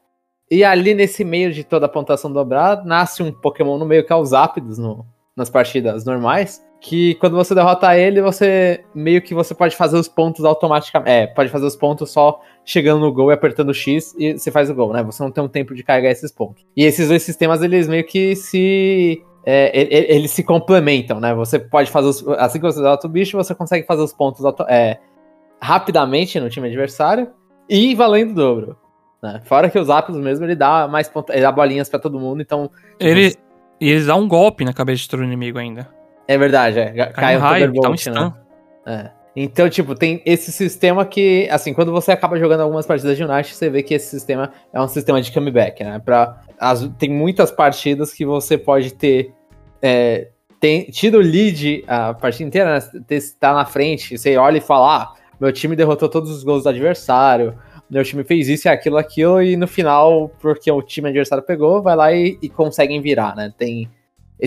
E ali nesse meio de toda a pontuação dobrada, nasce um Pokémon no meio que é os Zapdos no, nas partidas normais que quando você derrota ele, você meio que você pode fazer os pontos automaticamente. É, pode fazer os pontos só chegando no gol e apertando X e você faz o gol, né? Você não tem um tempo de carregar esses pontos. E esses dois sistemas, eles meio que se. É, eles se complementam, né? Você pode fazer os, Assim que você derrota o bicho, você consegue fazer os pontos é, rapidamente no time adversário e valendo o dobro. Né? Fora que os Apps mesmo, ele dá mais pontos, ele dá bolinhas para todo mundo, então. Tipo, ele. E eles dão um golpe na cabeça de todo inimigo ainda. É verdade, é. Cai, cai um raio, Thunderbolt, um né? É. Então, tipo, tem esse sistema que, assim, quando você acaba jogando algumas partidas de Unite, você vê que esse sistema é um sistema de comeback, né? Pra, as, tem muitas partidas que você pode ter é, tem, tido lead a partida inteira, né? Tá na frente, você olha e fala, ah, meu time derrotou todos os gols do adversário, meu time fez isso e aquilo, aquilo, e no final, porque o time adversário pegou, vai lá e, e conseguem virar, né? Tem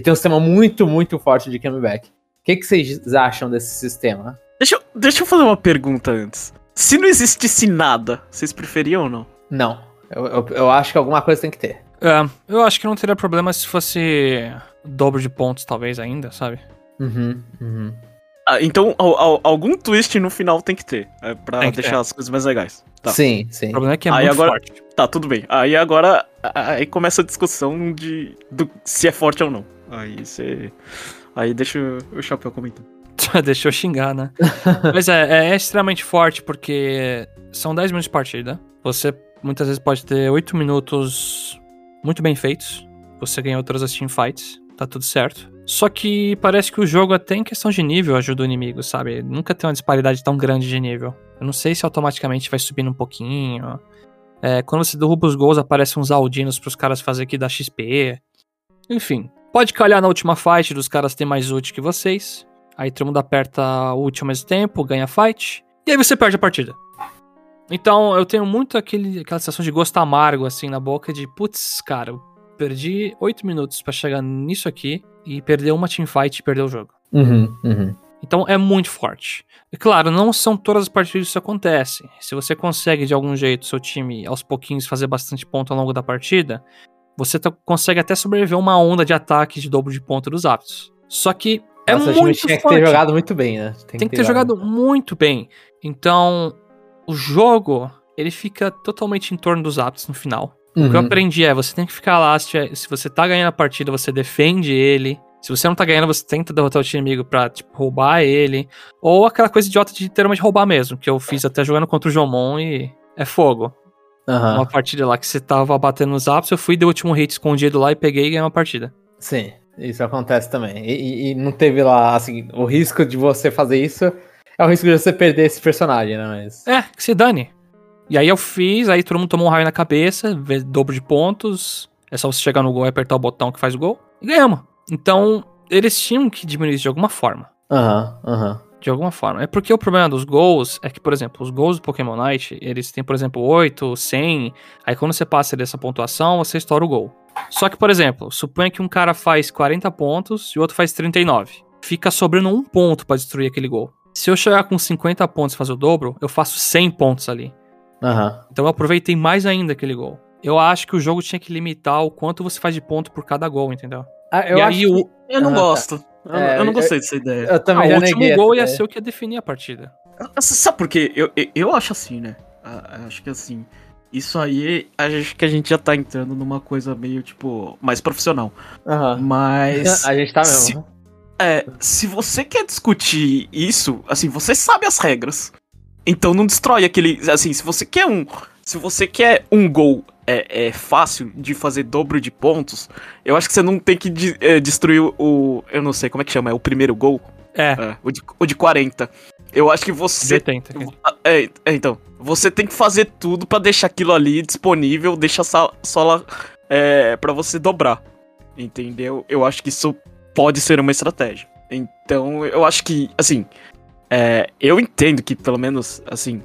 tem um sistema muito, muito forte de comeback. O que, que vocês acham desse sistema? Deixa eu, fazer uma pergunta antes. Se não existisse nada, vocês preferiam ou não? Não. Eu, eu, eu acho que alguma coisa tem que ter. É, eu acho que não teria problema se fosse dobro de pontos, talvez, ainda, sabe? Uhum, uhum. Ah, então, algum twist no final tem que ter. É, pra que deixar ter. as coisas mais legais. Tá. Sim, sim. O problema é que é aí muito agora, forte. Tá, tudo bem. Aí agora aí começa a discussão de do, se é forte ou não. Aí você. Aí deixa o chapéu comentando. deixa eu xingar, né? Mas é, é, extremamente forte porque são 10 minutos de partida. Você muitas vezes pode ter 8 minutos muito bem feitos. Você ganha outras as teamfights, tá tudo certo. Só que parece que o jogo, até em questão de nível, ajuda o inimigo, sabe? Nunca tem uma disparidade tão grande de nível. Eu não sei se automaticamente vai subindo um pouquinho. É, quando você derruba os gols, aparecem uns aldinos pros caras fazer aqui da XP. Enfim, Pode calhar na última fight dos caras ter mais ult que vocês. Aí todo mundo aperta ult ao mesmo tempo, ganha fight. E aí você perde a partida. Então eu tenho muito aquele, aquela sensação de gosto amargo assim na boca de putz, cara, eu perdi 8 minutos para chegar nisso aqui e perder uma teamfight e perder o jogo. Uhum, uhum. Então é muito forte. E claro, não são todas as partidas que isso acontece. Se você consegue de algum jeito seu time aos pouquinhos fazer bastante ponto ao longo da partida, você tá, consegue até sobreviver uma onda de ataque de dobro de ponto dos Aptos. Só que é Nossa, muito tinha forte. que ter jogado muito bem, né? Tem, Tem que ter, ter jogado muito bem. Então, o jogo, ele fica totalmente em torno dos Aptos no final. Uhum. O que eu uhum. aprendi é, você tem que ficar lá, se, se você tá ganhando a partida, você defende ele. Se você não tá ganhando, você tenta derrotar o time inimigo pra, tipo, roubar ele. Ou aquela coisa idiota de literalmente roubar mesmo, que eu fiz até jogando contra o Jomon e é fogo. Uhum. Uma partida lá que você tava batendo nos apps, eu fui, dei o último hit escondido lá e peguei e ganhei uma partida. Sim, isso acontece também. E, e, e, não teve lá, assim, o risco de você fazer isso é o risco de você perder esse personagem, né? Mas... É, que se dane. E aí eu fiz, aí todo mundo tomou um raio na cabeça, dobro de pontos. É só você chegar no gol e apertar o botão que faz o gol. E ganhamos. Então, eles tinham que diminuir isso de alguma forma. Aham, uhum, aham. Uhum de alguma forma. É porque o problema dos gols é que, por exemplo, os gols do Pokémon Night, eles têm, por exemplo, 8, 100, aí quando você passa dessa pontuação, você estoura o gol. Só que, por exemplo, suponha que um cara faz 40 pontos e o outro faz 39. Fica sobrando um ponto para destruir aquele gol. Se eu chegar com 50 pontos e fazer o dobro, eu faço 100 pontos ali. Uhum. Então eu aproveitei mais ainda aquele gol. Eu acho que o jogo tinha que limitar o quanto você faz de ponto por cada gol, entendeu? Ah, eu, acho que... eu não ah, gosto. Tá. Eu, é, eu, não gostei eu, dessa ideia. Eu também ah, o último gol ia ser o que ia definir a partida. Sabe por quê? Eu, eu acho assim, né? Acho que assim. Isso aí, acho que a gente já tá entrando numa coisa meio, tipo, mais profissional. Uhum. Mas. a gente tá mesmo. Se, é, se você quer discutir isso, assim, você sabe as regras. Então não destrói aquele. Assim, se você quer um. Se você quer um gol é, é fácil de fazer dobro de pontos, eu acho que você não tem que de, é, destruir o. Eu não sei como é que chama, é o primeiro gol? É. é o, de, o de 40. Eu acho que você. 80. É, é, então. Você tem que fazer tudo para deixar aquilo ali disponível, deixa só, lá é, para você dobrar. Entendeu? Eu acho que isso pode ser uma estratégia. Então, eu acho que, assim, é, eu entendo que, pelo menos, assim,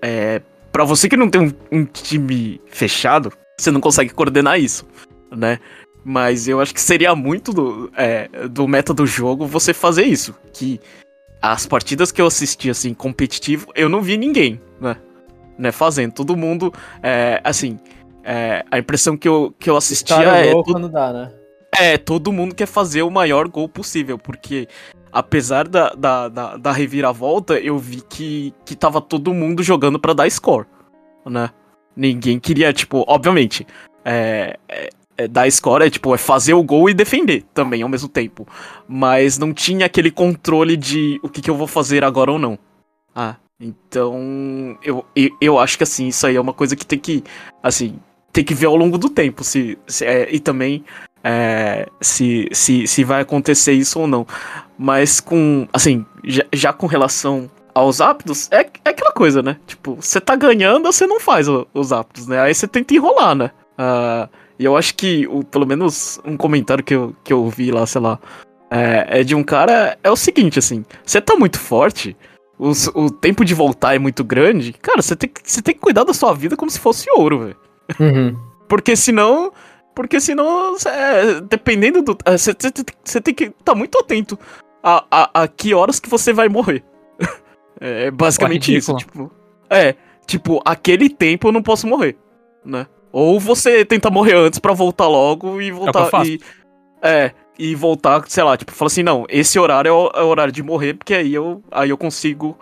é, para você que não tem um, um, time fechado, você não consegue coordenar isso, né? Mas eu acho que seria muito do, é, do meta do jogo você fazer isso. Que as partidas que eu assisti, assim, competitivo, eu não vi ninguém, né? né fazendo. Todo mundo, é, assim, é, a impressão que eu, que eu assistia é. Gol quando dá, né? É, todo mundo quer fazer o maior gol possível, porque apesar da, da, da, da reviravolta, eu vi que, que tava todo mundo jogando para dar score, né? Ninguém queria, tipo, obviamente, é, é, é, dar score é, tipo, é fazer o gol e defender também ao mesmo tempo. Mas não tinha aquele controle de o que, que eu vou fazer agora ou não. Ah, então eu, eu, eu acho que assim, isso aí é uma coisa que tem que, assim, tem que ver ao longo do tempo se, se é, e também é, se, se, se vai acontecer isso ou não. Mas com, assim, já, já com relação aos aptos, é, é aquela coisa, né? Tipo, você tá ganhando, você não faz o, os aptos, né? Aí você tenta enrolar, né? Uh, e eu acho que, o, pelo menos um comentário que eu, que eu vi lá, sei lá, é, é de um cara, é o seguinte, assim, você tá muito forte, o, o tempo de voltar é muito grande, cara, você tem, você tem que cuidar da sua vida como se fosse ouro, velho. Uhum. Porque senão porque senão, é, dependendo do. Você é, tem que estar tá muito atento a, a, a, que horas que você vai morrer. é basicamente isso. Tipo, é, tipo, aquele tempo eu não posso morrer, né? Ou você tenta morrer antes para voltar logo e é voltar. É, e, é, e voltar, sei lá, tipo, fala assim, não, esse horário é o, é o, horário de morrer, porque aí eu, aí eu consigo.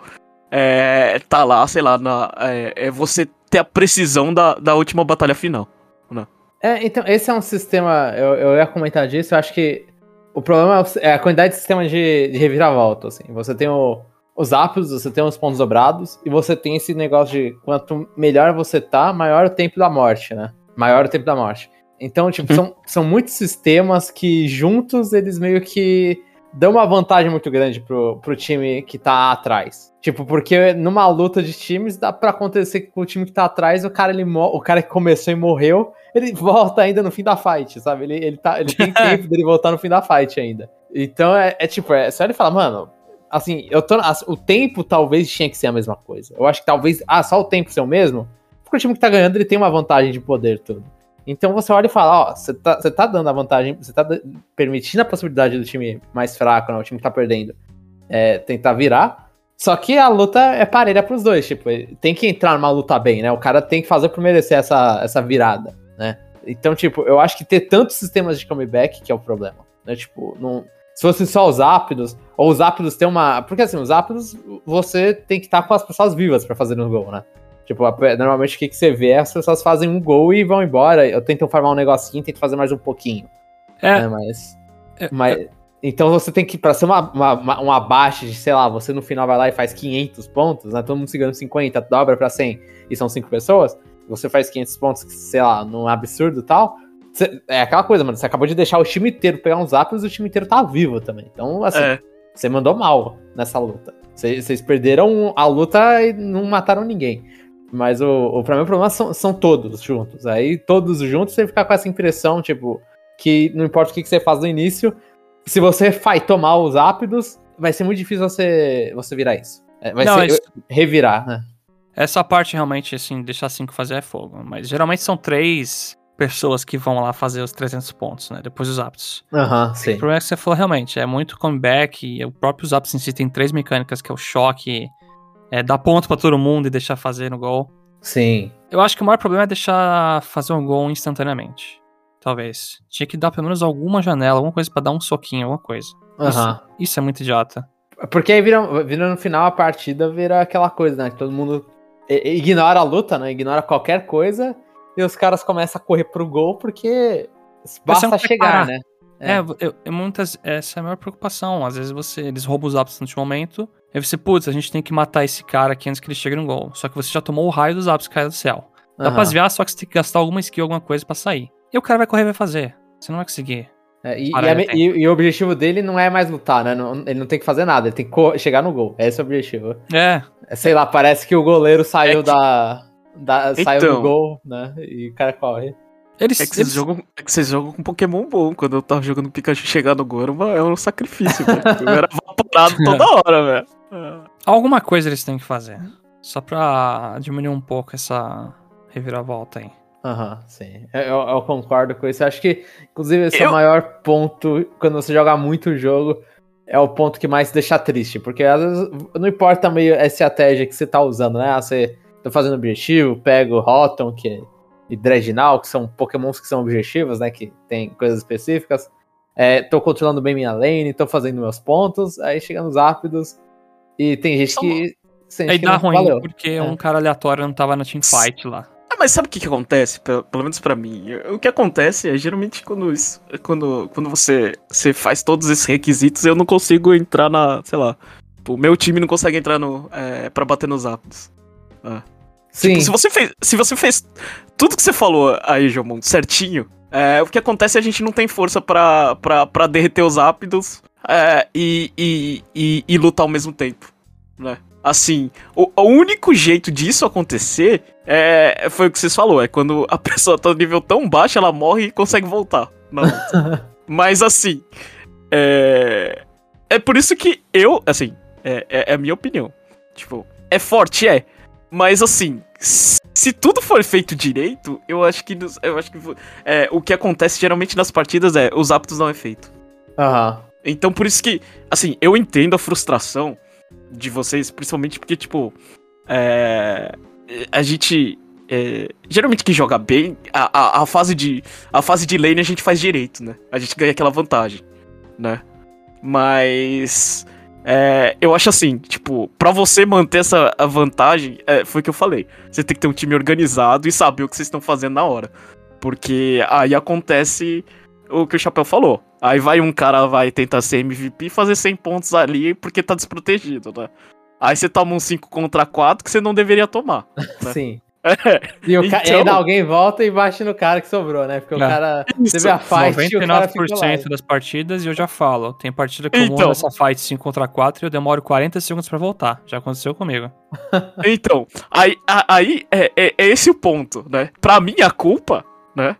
É, tá lá, sei lá, na, é, é você ter a precisão da, da última batalha final, né? É, então, esse é um sistema. Eu, eu ia comentar disso, eu acho que o problema é a quantidade de sistema de, de reviravolta. Assim. Você tem o, os ápices, você tem os pontos dobrados, e você tem esse negócio de quanto melhor você tá, maior o tempo da morte, né? Maior o tempo da morte. Então, tipo, são, são muitos sistemas que juntos eles meio que dão uma vantagem muito grande pro, pro time que tá atrás. Tipo, porque numa luta de times dá para acontecer que o time que tá atrás, o cara, ele o cara que começou e morreu, ele volta ainda no fim da fight, sabe? Ele, ele, tá, ele tem tempo dele voltar no fim da fight ainda. Então é, é tipo, é só ele falar, mano, assim, eu tô. O tempo talvez tinha que ser a mesma coisa. Eu acho que talvez. Ah, só o tempo ser o mesmo? Porque o time que tá ganhando, ele tem uma vantagem de poder tudo. Então você olha e fala, ó, você tá, tá dando a vantagem, você tá permitindo a possibilidade do time mais fraco, né, o time que tá perdendo, é, tentar virar. Só que a luta é parelha pros dois, tipo, tem que entrar numa luta bem, né? O cara tem que fazer por merecer essa, essa virada né? Então, tipo, eu acho que ter tantos sistemas de comeback que é o problema, né? Tipo, não, se fosse só os ápidos, ou os ápidos tem uma... Porque, assim, os ápidos, você tem que estar com as pessoas vivas para fazer um gol, né? Tipo, normalmente o que, que você vê é as pessoas fazem um gol e vão embora. Eu tento formar um negocinho, tento fazer mais um pouquinho. É. Né? Mas. É, mas é. Então você tem que, pra ser uma, uma, um abate de, sei lá, você no final vai lá e faz 500 pontos, né? Todo mundo se ganhando 50, dobra pra 100 e são 5 pessoas você faz 500 pontos, sei lá, num absurdo e tal. É aquela coisa, mano. Você acabou de deixar o time inteiro pegar uns apps e o time inteiro tá vivo também. Então, assim, é. você mandou mal nessa luta. Vocês perderam a luta e não mataram ninguém. Mas o, o, pra mim, o problema são, são todos juntos. Aí, todos juntos, você fica com essa impressão, tipo, que não importa o que, que você faz no início, se você vai tomar os ápidos, vai ser muito difícil você, você virar isso. É, vai não, ser isso... revirar, né? Essa parte realmente, assim, deixar cinco fazer é fogo. Mas geralmente são três pessoas que vão lá fazer os 300 pontos, né? Depois dos aptos. Aham, uhum, sim. O problema é que você falou realmente, é muito comeback, e o próprio aptos em si tem três mecânicas, que é o choque, é dar ponto para todo mundo e deixar fazer no gol. Sim. Eu acho que o maior problema é deixar fazer um gol instantaneamente. talvez. Tinha que dar pelo menos alguma janela, alguma coisa para dar um soquinho, alguma coisa. Uhum. Isso, isso, é muito idiota. Porque aí vira, vira no final a partida, vira aquela coisa, né? Que todo mundo ignora a luta, né? Ignora qualquer coisa e os caras começam a correr pro gol porque basta chegar, né? É, é eu, eu, muitas, essa é a maior preocupação. Às vezes você, eles roubam os apps no último momento, aí você, putz, a gente tem que matar esse cara aqui antes que ele chegue no gol. Só que você já tomou o raio dos apps que do céu. Dá uhum. pra desviar, só que você tem que gastar alguma skill, alguma coisa para sair. E o cara vai correr e vai fazer. Você não vai conseguir. É, e, e, e, e, o objetivo dele não é mais lutar, né? Não, ele não tem que fazer nada, ele tem que chegar no gol. Esse é o objetivo. É. é sei lá, parece que o goleiro saiu é que... da, da. Então... Saiu do então. gol, né? E o cara corre. Eles, é, que eles... Jogam, é que vocês jogam com Pokémon bom. Quando eu tava jogando Pikachu chegar no gol, é um sacrifício, velho. Eu era vaporado toda hora, velho. Alguma coisa eles têm que fazer. Só pra diminuir um pouco essa reviravolta aí. Aham, uhum, sim. Eu, eu, concordo com isso. Eu acho que, inclusive, esse eu... é o maior ponto quando você joga muito o jogo. É o ponto que mais deixa triste. Porque às vezes não importa meio a estratégia que você tá usando, né? Ah, você tá fazendo objetivo, pega o Rotom que, e Dreadnought, que são pokémons que são objetivos, né? Que tem coisas específicas. É, tô controlando bem minha lane, tô fazendo meus pontos. Aí chega nos rápidos. E tem gente que. Sente aí que dá ruim, valeu. porque é. um cara aleatório não tava na teamfight lá mas sabe o que, que acontece? Pelo, pelo menos para mim. O que acontece é geralmente quando, isso, quando, quando você, você faz todos esses requisitos, eu não consigo entrar na. Sei lá. O meu time não consegue entrar no. É, pra bater nos ápices. Ah. Sim. Tipo, se você, fez, se você fez tudo que você falou aí, Jomon, certinho, é, o que acontece é a gente não tem força pra derreter os ápidos é, e, e, e, e lutar ao mesmo tempo, né? Assim, o, o, único jeito disso acontecer é, foi o que vocês falou, é quando a pessoa tá no nível tão baixo, ela morre e consegue voltar. Mas assim, é, é por isso que eu, assim, é, é, é, a minha opinião. Tipo, é forte, é. Mas assim, se tudo for feito direito, eu acho que, eu acho que é, o que acontece geralmente nas partidas é os aptos não é feito. Aham. Uhum. Então por isso que, assim, eu entendo a frustração de vocês, principalmente porque, tipo, é, a gente. É, geralmente quem joga bem, a, a, a, fase de, a fase de lane a gente faz direito, né? A gente ganha aquela vantagem, né? Mas. É, eu acho assim, tipo, para você manter essa vantagem, é, foi o que eu falei. Você tem que ter um time organizado e saber o que vocês estão fazendo na hora. Porque aí acontece o que o Chapéu falou. Aí vai um cara, vai tentar ser MVP e fazer 100 pontos ali porque tá desprotegido, né? Aí você toma um 5 contra 4 que você não deveria tomar. Né? Sim. E, o então... e ainda alguém volta e bate no cara que sobrou, né? Porque o cara Isso. teve a fight 99% e o cara das partidas e eu já falo. Tem partida que eu então... nessa fight 5 contra 4 e eu demoro 40 segundos pra voltar. Já aconteceu comigo. Então, aí, aí é, é, é esse o ponto, né? Pra mim, a culpa, né?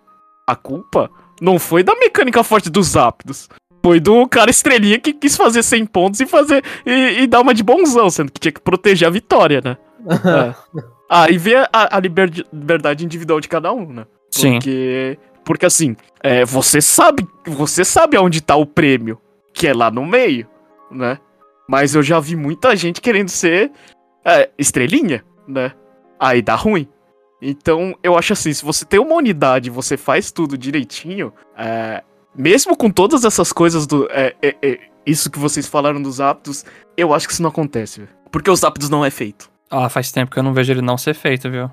A culpa não foi da mecânica forte dos ápidos. Foi do cara estrelinha que quis fazer 100 pontos e fazer e, e dar uma de bonzão, sendo que tinha que proteger a vitória, né? é. Aí vê a, a, liberdade individual de cada um, né? Porque, Sim. Porque assim, é, você sabe, você sabe aonde tá o prêmio, que é lá no meio, né? Mas eu já vi muita gente querendo ser é, estrelinha, né? Aí dá ruim. Então, eu acho assim, se você tem uma unidade você faz tudo direitinho, é, mesmo com todas essas coisas do. É, é, é, isso que vocês falaram dos aptos, eu acho que isso não acontece, Porque os aptos não é feito. Ah, faz tempo que eu não vejo ele não ser feito, viu?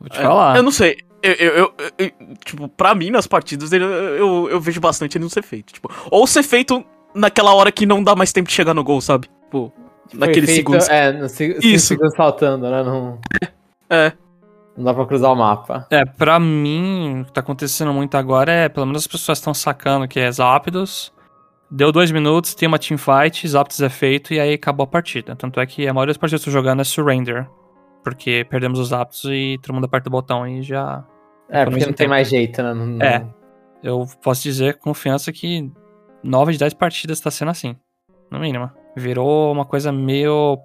Vou te falar. Eu não sei. Eu, eu, eu, tipo, pra mim, nas partidas, ele, eu, eu vejo bastante ele não ser feito. Tipo, ou ser feito naquela hora que não dá mais tempo de chegar no gol, sabe? Tipo, naqueles segundos. É, no, Isso. segundos faltando, né? Não... É. Não dá pra cruzar o mapa. É, pra mim, o que tá acontecendo muito agora é, pelo menos as pessoas estão sacando que é Zapdos. Deu dois minutos, tem uma teamfight, Zapdos é feito e aí acabou a partida. Tanto é que a maioria das partidas que eu tô jogando é Surrender. Porque perdemos os Zapdos e todo mundo aperta o botão e já. É, porque não tem mais jeito, né? Não... É. Eu posso dizer com confiança que 9 de 10 partidas tá sendo assim. No mínimo. Virou uma coisa meio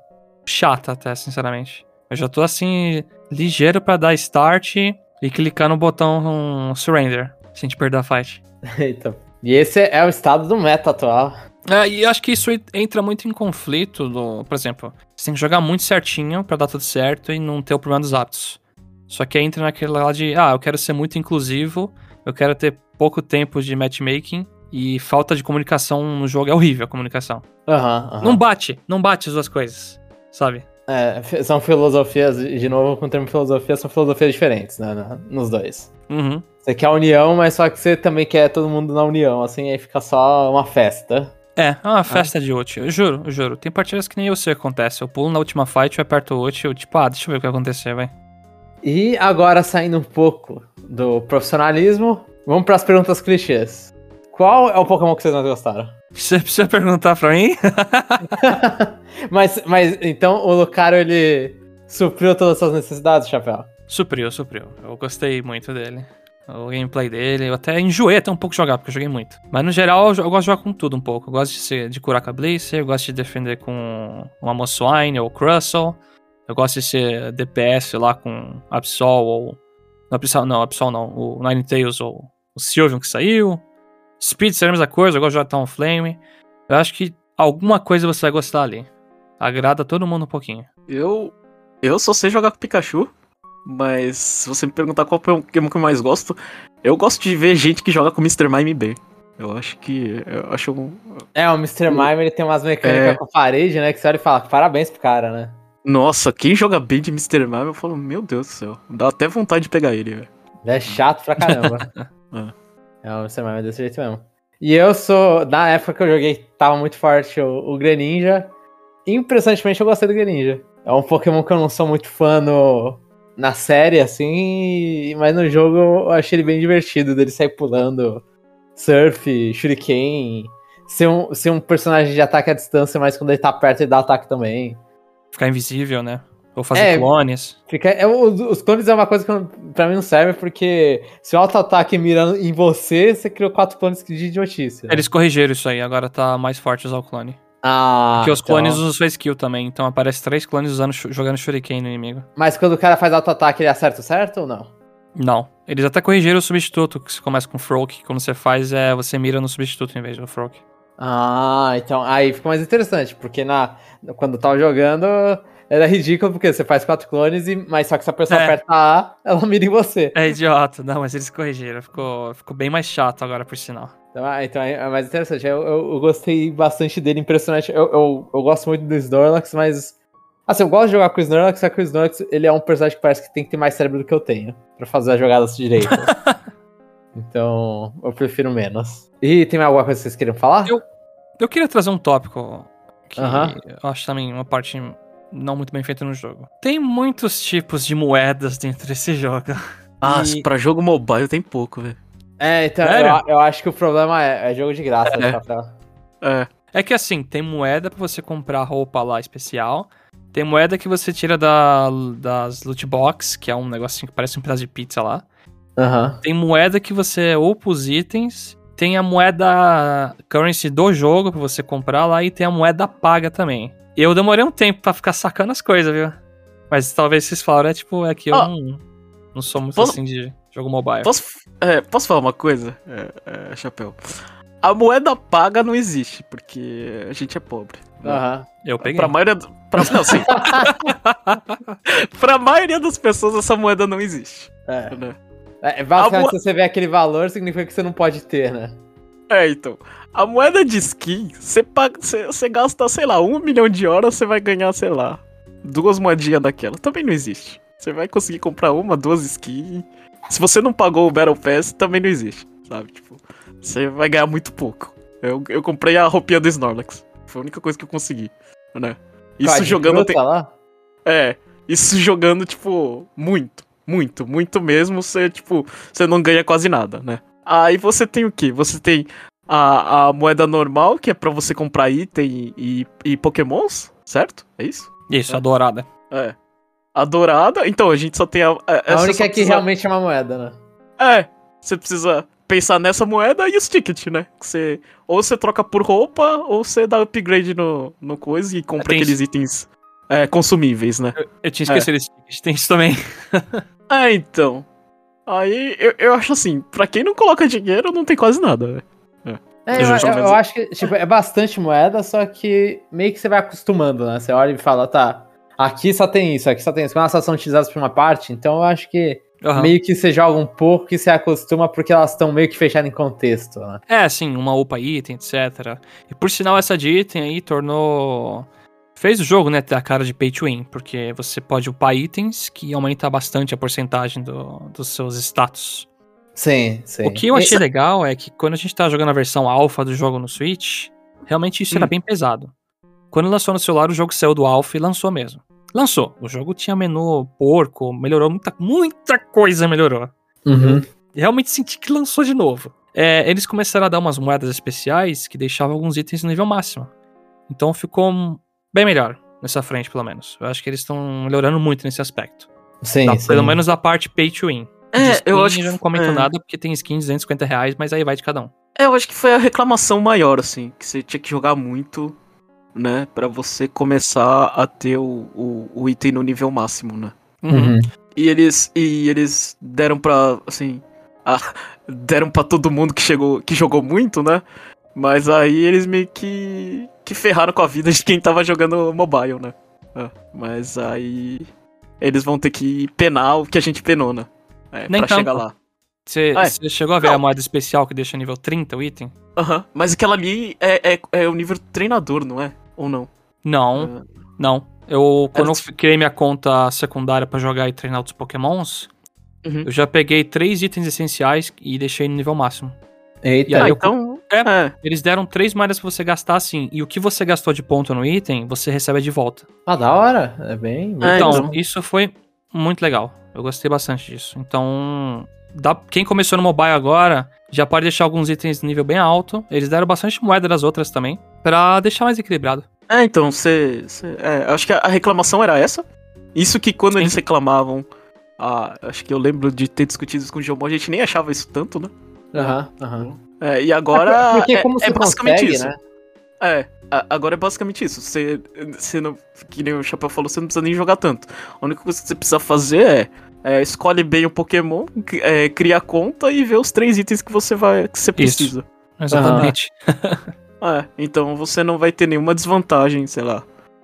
chata, até, sinceramente. Eu já tô assim, ligeiro para dar start e clicar no botão um, surrender, sem te perder a fight. Eita. E esse é o estado do meta atual. É, e acho que isso entra muito em conflito do, por exemplo, você tem que jogar muito certinho para dar tudo certo e não ter o problema dos hábitos. Só que entra naquele lá de, ah, eu quero ser muito inclusivo, eu quero ter pouco tempo de matchmaking e falta de comunicação no jogo é horrível a comunicação. Aham, aham. Não bate, não bate as duas coisas, sabe? É, são filosofias, de novo, com o termo filosofia, são filosofias diferentes, né, na- nos dois. Uhum. Você quer a união, mas só que você também quer todo mundo na união, assim, aí fica só uma festa. É, é uma festa de ult, eu juro, eu juro. Tem partidas que nem eu sei o que acontece. Eu pulo na última fight, eu aperto o ult, eu tipo, ah, deixa eu ver o que vai acontecer, vai. E agora, saindo um pouco do profissionalismo, vamos pras perguntas clichês. Qual é o Pokémon que vocês mais gostaram? Você precisa perguntar pra mim? mas, mas, então, o Lucario, ele supriu todas as suas necessidades, Chapéu? supriu, supriu. Eu gostei muito dele. O gameplay dele, eu até enjoei até um pouco jogar, porque eu joguei muito. Mas no geral, eu, eu gosto de jogar com tudo um pouco. Eu gosto de, ser, de curar com a Blazer, eu gosto de defender com uma Moswine ou Crustle. Eu gosto de ser DPS lá com Absol ou... Não, Absol não, Absol não. O Ninetales ou o Sylveon que saiu. Speed seria a mesma coisa, eu gosto de jogar Town Flame. Eu acho que alguma coisa você vai gostar ali. Agrada todo mundo um pouquinho. Eu. Eu só sei jogar com Pikachu. Mas se você me perguntar qual Pokémon que eu mais gosto, eu gosto de ver gente que joga com Mr. Mime bem. Eu acho que. Eu acho um. É, o Mr. Mime, ele tem umas mecânicas É. com parede, né, que você olha e fala, parabéns pro cara, né? Nossa, quem joga bem de Mr. Mime, eu falo, meu Deus do céu. Dá até vontade de pegar ele, velho. É chato pra caramba. É. é, o Mr. Mime é desse jeito mesmo. E eu sou, na época que eu joguei, tava muito forte o, o Greninja. Impressionantemente, eu gostei do Greninja. É um Pokémon que eu não sou muito fã no, na série, assim, mas no jogo eu achei ele bem divertido, dele sair pulando surf, shuriken, ser um, ser um personagem de ataque à distância, mas quando ele tá perto ele dá ataque também. Ficar invisível, né? Ou fazer É. clones. Fica, é, os, os clones é uma coisa que eu- pra mim não serve, porque se o auto-ataque mira em você, você criou quatro clones de idiotice. né? Eles corrigiram isso aí, agora tá mais forte usar o clone. Ah, Porque os então- clones usam sua skill também, então aparece três clones usando, jogando shuriken no inimigo. Mas quando o cara faz auto-ataque, ele acerta o certo ou não? Não. Eles até corrigiram o substituto, que você começa com Froak, que quando você faz, é você mira no substituto em vez do Froak. Ah, então aí fica mais interessante, porque na, quando tava jogando era ridículo, porque você faz quatro clones, e, mas só que se a pessoa É. aperta A, ela mira em você. É idiota, não, mas eles corrigiram, ficou, ficou bem mais chato agora, por sinal. Então, ah, então é mais interessante. Eu, eu- eu gostei bastante dele, impressionante. Eu, eu, eu gosto muito do Snorlax, mas. Assim, eu gosto de jogar com o Snorlax, só que o Snorlax ele é um personagem que parece que tem que ter mais cérebro do que eu tenho pra fazer as jogadas direitas. então, eu prefiro menos. E tem mais alguma coisa que vocês queriam falar? Eu- Eu queria trazer um tópico que Aham. eu acho também uma parte não muito bem feita no jogo. Tem muitos tipos de moedas dentro desse jogo. Ah, E- pra jogo mobile tem pouco, velho. É, então eu, eu acho que o problema é, é jogo de graça. É. Rafael. É. É que assim, tem moeda pra você comprar roupa lá especial. Tem moeda que você tira da, das loot box, que é um negocinho que parece um pedaço de pizza lá. Aham. Tem moeda que você upa os itens. Tem a moeda currency do jogo pra você comprar lá. E tem a moeda paga também. Eu demorei um tempo pra ficar sacando as coisas, viu? Mas talvez vocês falaram, é tipo, é que eu Ó, não, não sou muito assim de jogo mobile. Posso, é, posso falar uma coisa, é, é, Chapéu? A moeda paga não existe, porque a gente é pobre. né? Aham. Eu peguei. Pra maioria. do- Pra, não, sim. pra maioria das pessoas, essa moeda não existe. É. Né? É, basicamente, A mo- se você vê aquele valor, significa que você não pode ter, né? É, então. A moeda de skin, você, paga, você, você gasta, sei lá, um milhão de horas, você vai ganhar, sei lá, duas moedinhas daquela. Também não existe. Você vai conseguir comprar uma, duas skins. Se você não pagou o Battle Pass, também não existe, sabe? Tipo, você vai ganhar muito pouco. Eu, eu comprei a roupinha do Snorlax. Foi a única coisa que eu consegui, né? Isso de jogando... tem- lá? É, isso jogando, tipo, muito, muito, muito mesmo, você, tipo, você não ganha quase nada, né? Aí você tem o quê? Você tem a, a moeda normal, que é pra você comprar item e, e pokémons, certo? É isso? Isso, a dourada. É. A dourada, então a gente só tem a... a, A única só que precisa- realmente é uma moeda, né? É, você precisa pensar nessa moeda e os tickets, né? Que você, ou você troca por roupa, ou você dá upgrade no, no coisa e compra Tem aqueles itens é, consumíveis, né? Eu tinha esquecido esse ticket, tem isso também. É, então. Aí eu, eu acho assim, pra quem não coloca dinheiro, não tem quase nada, velho. É, eu, Justo, eu- mas- eu acho que tipo, é bastante moeda, só que meio que você vai acostumando, né? Você olha e fala, tá, aqui só tem isso, aqui só tem isso. Quando elas são utilizadas por uma parte, então eu acho que uhum. meio que você joga um pouco e se acostuma porque elas estão meio que fechadas em contexto, né? É, assim, uma upa item, etc. E por sinal, essa de item aí tornou. Fez o jogo, né, ter a cara de pay to win, porque você pode upar itens que aumenta bastante a porcentagem do, dos seus status. Sim, sim. O que eu achei legal é que quando a gente tá jogando a versão alpha do jogo no Switch, realmente isso hum. era bem pesado. Quando lançou no celular, o jogo saiu do alpha e lançou mesmo. Lançou. O jogo tinha menu porco, melhorou muita, muita coisa melhorou. Uhum. Realmente senti que lançou de novo. É, eles começaram a dar umas moedas especiais que deixavam alguns itens no nível máximo. Então ficou bem melhor nessa frente, pelo menos. Eu acho que eles estão melhorando muito nesse aspecto. Sim, da, sim. Pelo menos a parte pay to win. É, skin, eu acho que... Eu não comento é. nada porque tem skin de 250 reais, mas aí vai de cada um. É, eu acho que foi a reclamação maior, assim. Que você tinha que jogar muito né? para você começar a ter o, o, o, item no nível máximo, né? Uhum. E eles e eles deram pra, assim, a, deram para todo mundo que chegou, que jogou muito, né? Mas aí eles meio que que ferraram com a vida de quem tava jogando mobile, né? É, mas aí eles vão ter que penar o que a gente penou, né? É, Nem pra tanto. chegar lá. Você ah, é. chegou a ver Não. a moeda especial que deixa nível 30 o item? Aham, uhum. mas aquela ali é, é, é o nível treinador, não é? Ou não? Não, uh... não. Eu, quando eu criei minha conta secundária para jogar e treinar outros pokémons, uhum. eu já peguei três itens essenciais e deixei no nível máximo. Eita, ah, eu, então... É, é, eles deram três moedas pra você gastar assim, e o que você gastou de ponto no item, você recebe de volta. Ah, da hora. É bem... É, então, então, isso foi muito legal. Eu gostei bastante disso. Então, dá, quem começou no mobile agora, já pode deixar alguns itens de nível bem alto. Eles deram bastante moeda das outras também para deixar mais equilibrado. É, então, você. É, acho que a reclamação era essa. Isso que quando Sim. eles reclamavam. Ah, acho que eu lembro de ter discutido isso com o Giomon, a gente nem achava isso tanto, né? Aham, uhum, aham. Uhum. É, e agora. Porque como é, é basicamente consegue, isso. Né? É, agora é basicamente isso. Você, você não, que nem o Chapéu falou, você não precisa nem jogar tanto. A única coisa que você precisa fazer é, é escolhe bem o Pokémon, é, cria a conta e vê os três itens que você vai que você precisa. Isso. Exatamente. Uhum. É, então você não vai ter nenhuma desvantagem, sei lá.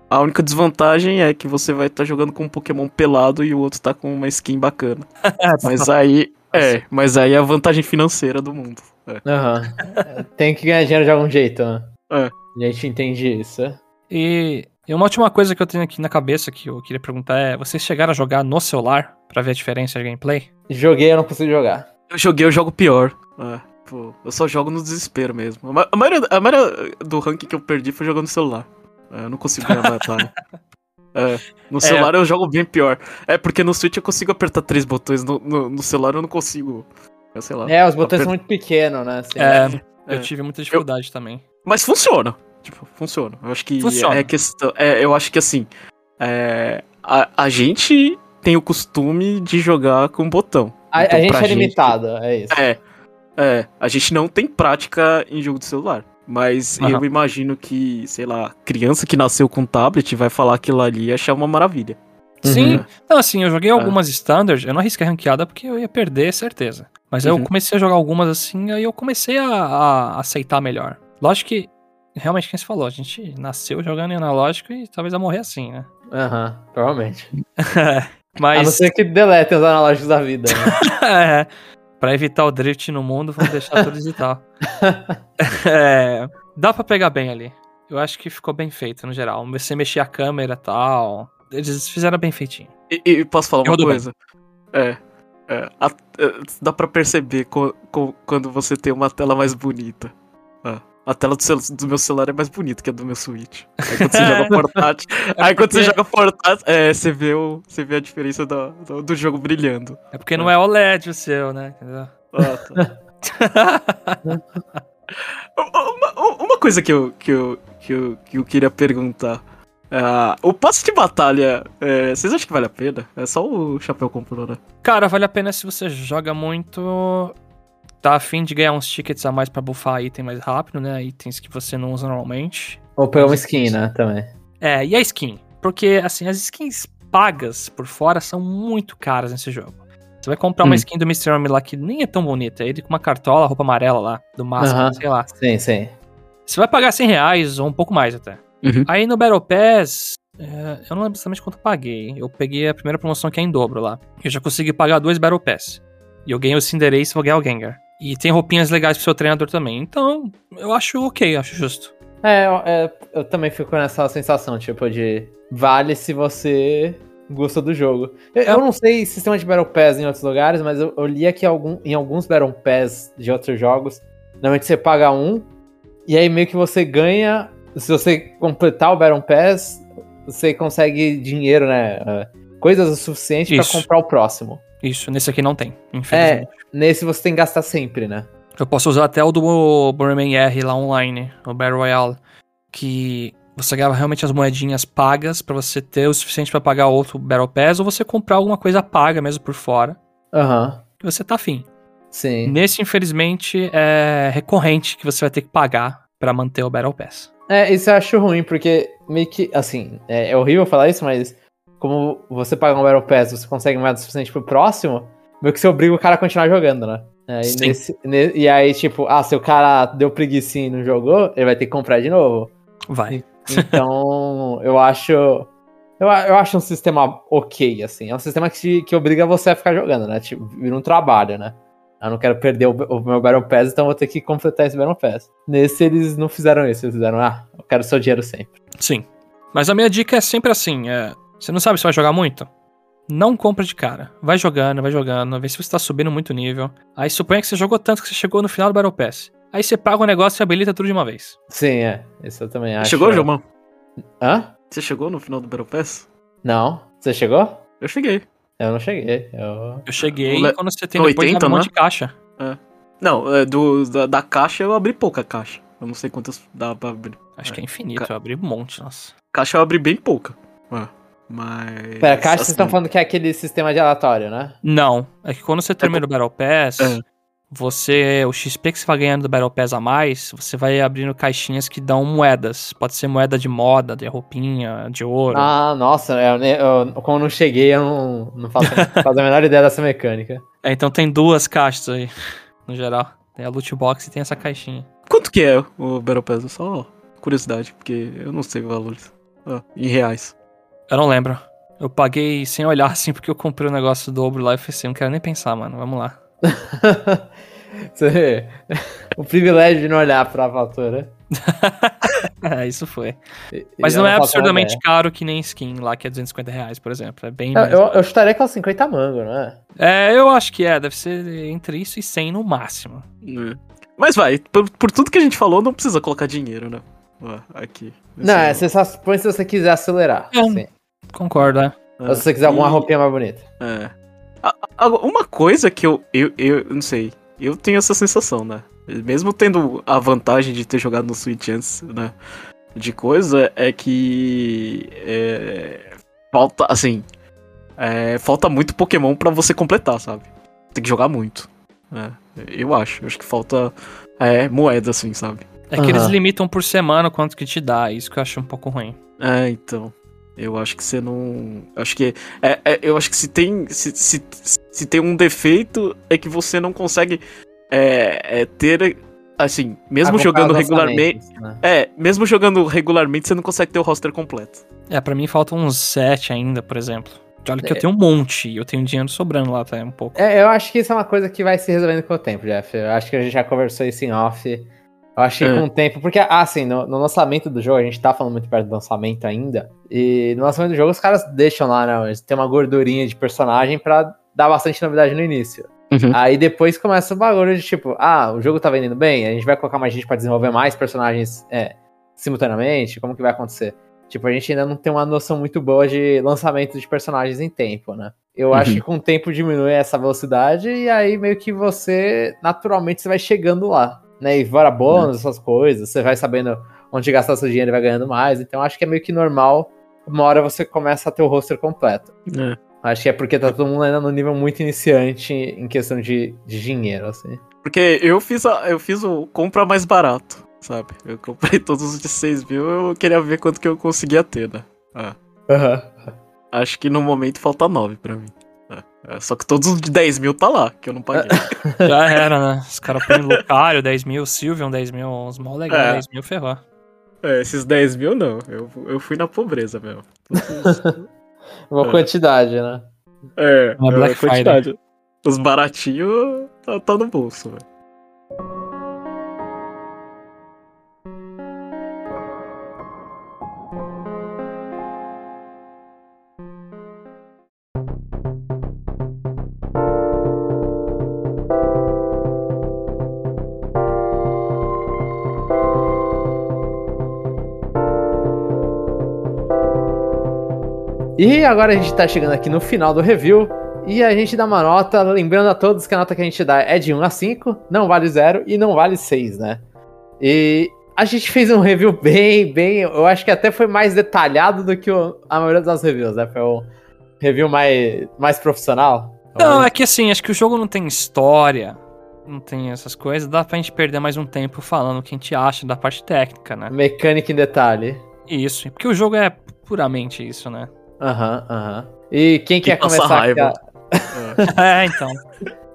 A única desvantagem é que você vai estar tá jogando com um Pokémon pelado e o outro tá com uma skin bacana. Mas aí. É, mas aí é a vantagem financeira do mundo. É. Uhum. Tem que ganhar dinheiro de algum jeito, né? É. A gente entende isso. E, e uma última coisa que eu tenho aqui na cabeça que eu queria perguntar é: vocês chegaram a jogar no celular pra ver a diferença de gameplay? Joguei, eu não consigo jogar. Eu joguei, eu jogo pior. É. Tipo, eu só jogo no desespero mesmo. A maioria, a maioria do ranking que eu perdi foi jogando no celular. É, eu não consigo ganhar batalha. É, no celular é. eu jogo bem pior. É porque no Switch eu consigo apertar três botões, no, no, no celular eu não consigo. Eu sei lá. É, os botões são muito pequenos, né? Assim, é, é, eu tive muita dificuldade eu, também. Mas funciona. Tipo, funciona. Eu acho que funciona. é questão. É, eu acho que assim. É, a, a gente tem o costume de jogar com botão. A, então, a gente é limitada, é isso. É. É, a gente não tem prática em jogo de celular. Mas uhum. eu imagino que, sei lá, criança que nasceu com tablet vai falar aquilo ali e achar uma maravilha. Sim. Uhum. Então, assim, eu joguei é. algumas standards, eu não arrisquei ranqueada porque eu ia perder, certeza. Mas uhum. eu comecei a jogar algumas assim, aí eu comecei a, a, aceitar melhor. Lógico que, realmente, quem se falou, a gente nasceu jogando em analógico e talvez vai morrer assim, né? Aham, uhum, provavelmente. Mas... A não ser que deletem os analógicos da vida. Né? é. Pra evitar o drift no mundo, vamos deixar tudo digital. é, dá pra pegar bem ali. Eu acho que ficou bem feito no geral. Você mexer a câmera e tal. Eles fizeram bem feitinho. E, e posso falar uma coisa? É. é, a, é, dá pra perceber co, co, quando você tem uma tela mais bonita. Ah. A tela do, cel do, meu celular é mais bonita que a do meu Switch. Aí quando você joga portátil. É aí quando você joga portátil, é, você, vê o, você vê a diferença do, do, do jogo brilhando. É porque não é OLED o seu, né? Ah, tá. uma, uma, coisa que eu, que, eu, que, eu, que eu queria perguntar. Uh, o passe de batalha, é, vocês acham que vale a pena? É só o chapéu comprou, né? Cara, vale a pena se você joga muito tá afim de ganhar uns tickets a mais para buffar item mais rápido, né? Itens que você não usa normalmente. Ou pegar uma skin, né? Também. É, e a skin? Porque, assim, as skins pagas por fora são muito caras nesse jogo. Você vai comprar hum. uma skin do Mr. Army lá que nem é tão bonita. Ele com uma cartola, roupa amarela lá, do máximo, uh -huh. sei lá. Sim, sim. Você vai pagar 100 reais ou um pouco mais até. Uhum. Aí no Battle Pass, É, eu não lembro exatamente quanto eu paguei. Eu peguei a primeira promoção que é em dobro lá. Eu já consegui pagar dois Battle Pass. E eu ganhei o Cinderace e vou ganhar o Gengar. E tem roupinhas legais pro seu treinador também. Então, eu acho ok, acho justo. É, é, eu também fico nessa sensação, tipo, de vale se você gosta do jogo. Eu, eu não sei sistema de Battle Pass em outros lugares, mas eu, eu li que algum, em alguns Battle Pass de outros jogos, normalmente você paga um, e aí meio que você ganha. Se você completar o Battle Pass, você consegue dinheiro, né? É, coisas o suficiente para comprar o próximo. Isso, nesse aqui não tem, infelizmente. É, nesse você tem que gastar sempre, né? Eu posso usar até o do Bomberman R lá online, o Battle Royale, que você ganhava realmente as moedinhas pagas para você ter o suficiente para pagar outro Battle Pass ou você comprar alguma coisa paga mesmo por fora. Aham. Uhum. Que você tá afim. Sim. Nesse, infelizmente, é recorrente que você vai ter que pagar para manter o Battle Pass. É, isso eu acho ruim, porque meio que, assim, é, é horrível falar isso, mas como você paga um Battle Pass, você consegue mais o suficiente pro próximo, meio que você obriga o cara a continuar jogando, né? É, e, nesse, ne, e, aí, tipo, ah, se o cara deu preguiça e não jogou, ele vai ter que comprar de novo. Vai. Então, eu acho. Eu, eu acho um sistema ok, assim. É um sistema que, que obriga você a ficar jogando, né? Tipo, vira um trabalho, né? Eu não quero perder o, o, meu Battle Pass, então vou ter que completar esse Battle Pass. Nesse, eles não fizeram isso. Eles fizeram, ah, eu quero seu dinheiro sempre. Sim. Mas a minha dica é sempre assim: é, você não sabe se vai jogar muito? Não compra de cara. Vai jogando, vai jogando, vê se você tá subindo muito nível. Aí suponha que você jogou tanto que você chegou no final do Battle Pass. Aí você paga o negócio e habilita tudo de uma vez. Sim, é. Isso eu também acho. Chegou, Gilmão? Hã? Você chegou no final do Battle Pass? Não. Você chegou? Eu cheguei. Eu não cheguei. Eu, eu cheguei Le... quando você tem depois 80, um monte né? de caixa. É. Não, é, do, da, da, caixa eu abri pouca caixa. Eu não sei quantas dá pra abrir. Acho é. que é infinito, Ca... eu abri um monte, nossa. Caixa eu abri bem pouca. É. Mas. Pera, caixa assim... vocês estão falando que é aquele sistema de aleatório, né? Não. É que quando você termina é, o Battle Pass, é você o XP que você vai ganhando do Battle Pass a mais, você vai abrindo caixinhas que dão moedas. Pode ser moeda de moda, de roupinha, de ouro. Ah, nossa, eu, eu, como eu não cheguei, eu não, não faço, faço a menor ideia dessa mecânica. É, então tem duas caixas aí, no geral. Tem a loot box e tem essa caixinha. Quanto que é o Battle Pass? Só curiosidade, porque eu não sei valores. Ah, em reais. Eu não lembro. Eu paguei sem olhar assim, porque eu comprei o um negócio do dobro lá e falei assim, não quero nem pensar, mano. Vamos lá. Você... o privilégio de não olhar pra fatura. é, isso foi. Mas não é absurdamente caro que nem skin lá, que é 250 reais, por exemplo. É bem. Eu, eu, eu estaria com 50 mango, não é? É, eu acho que é. Deve ser entre isso e 100 no máximo. É. Mas vai, por, por, tudo que a gente falou, não precisa colocar dinheiro, né? Aqui. Não, é, você só põe se você quiser acelerar. É, concordo, é. Ou se você quiser alguma roupinha mais bonita. É. Uma coisa que eu, eu, eu não sei, eu tenho essa sensação, né? Mesmo tendo a vantagem de ter jogado no Switch antes, né? De coisa, é que. É, falta, assim. É, falta muito Pokémon para você completar, sabe? Tem que jogar muito. É, eu acho. Eu acho que falta é, moeda, assim, sabe? É que uhum. eles limitam por semana quanto que te dá, isso que eu acho um pouco ruim. É, então. Eu acho que você não. Acho que. É, é, eu acho que se tem. Se, se, se, tem um defeito, é que você não consegue é, é ter. Assim, mesmo jogando regularmente. Né? É, mesmo jogando regularmente, você não consegue ter o roster completo. É, para mim faltam uns 7 ainda, por exemplo. Olha que eu tenho um monte, eu tenho dinheiro sobrando lá até um pouco. É, eu acho que isso é uma coisa que vai se resolvendo com o tempo, Jeff. Eu acho que a gente já conversou isso em off. Eu acho que é. com o tempo, porque assim, no, no, lançamento do jogo, a gente tá falando muito perto do lançamento ainda, e no lançamento do jogo os caras deixam lá, né? Eles têm uma gordurinha de personagem pra dar bastante novidade no início. Uhum. Aí depois começa o bagulho de tipo, ah, o jogo tá vendendo bem, a gente vai colocar mais gente pra desenvolver mais personagens é, simultaneamente, como que vai acontecer? Tipo, a gente ainda não tem uma noção muito boa de lançamento de personagens em tempo, né? Eu uhum. acho que com o tempo diminui essa velocidade e aí meio que você, naturalmente, você vai chegando lá né? E fora bônus, é. essas coisas, você vai sabendo onde gastar seu dinheiro e vai ganhando mais. Então acho que é meio que normal. Uma hora você começa a ter o roster completo. É. Acho que é porque tá todo mundo ainda no nível muito iniciante em questão de, de dinheiro, assim. Porque eu fiz, a, eu fiz o compra mais barato, sabe? Eu comprei todos os de 6 mil, eu queria ver quanto que eu conseguia ter, né? Ah. Uhum. Acho que no momento falta 9 pra mim. É, só que todos os de 10 mil tá lá, que eu não paguei. Já era, né? Os caras põem Lucario 10 mil, Sylveon 10 mil, uns mal legais é. 10 mil, ferrou. É, esses 10 mil não. Eu, eu fui na pobreza mesmo. Uma é. quantidade, né? É, uma Black é, quantidade. Os baratinhos tá, tá no bolso, velho. E agora a gente tá chegando aqui no final do review. E a gente dá uma nota, lembrando a todos que a nota que a gente dá é de 1 a 5, não vale 0 e não vale 6, né? E a gente fez um review bem, bem. Eu acho que até foi mais detalhado do que o, a maioria das reviews, né? Foi um review mais, mais profissional. Não, é que assim, acho que o jogo não tem história, não tem essas coisas, dá pra gente perder mais um tempo falando o que a gente acha da parte técnica, né? Mecânica em detalhe. Isso, porque o jogo é puramente isso, né? Aham, uhum, aham. Uhum. E quem quer começar raiva. aqui? é, então.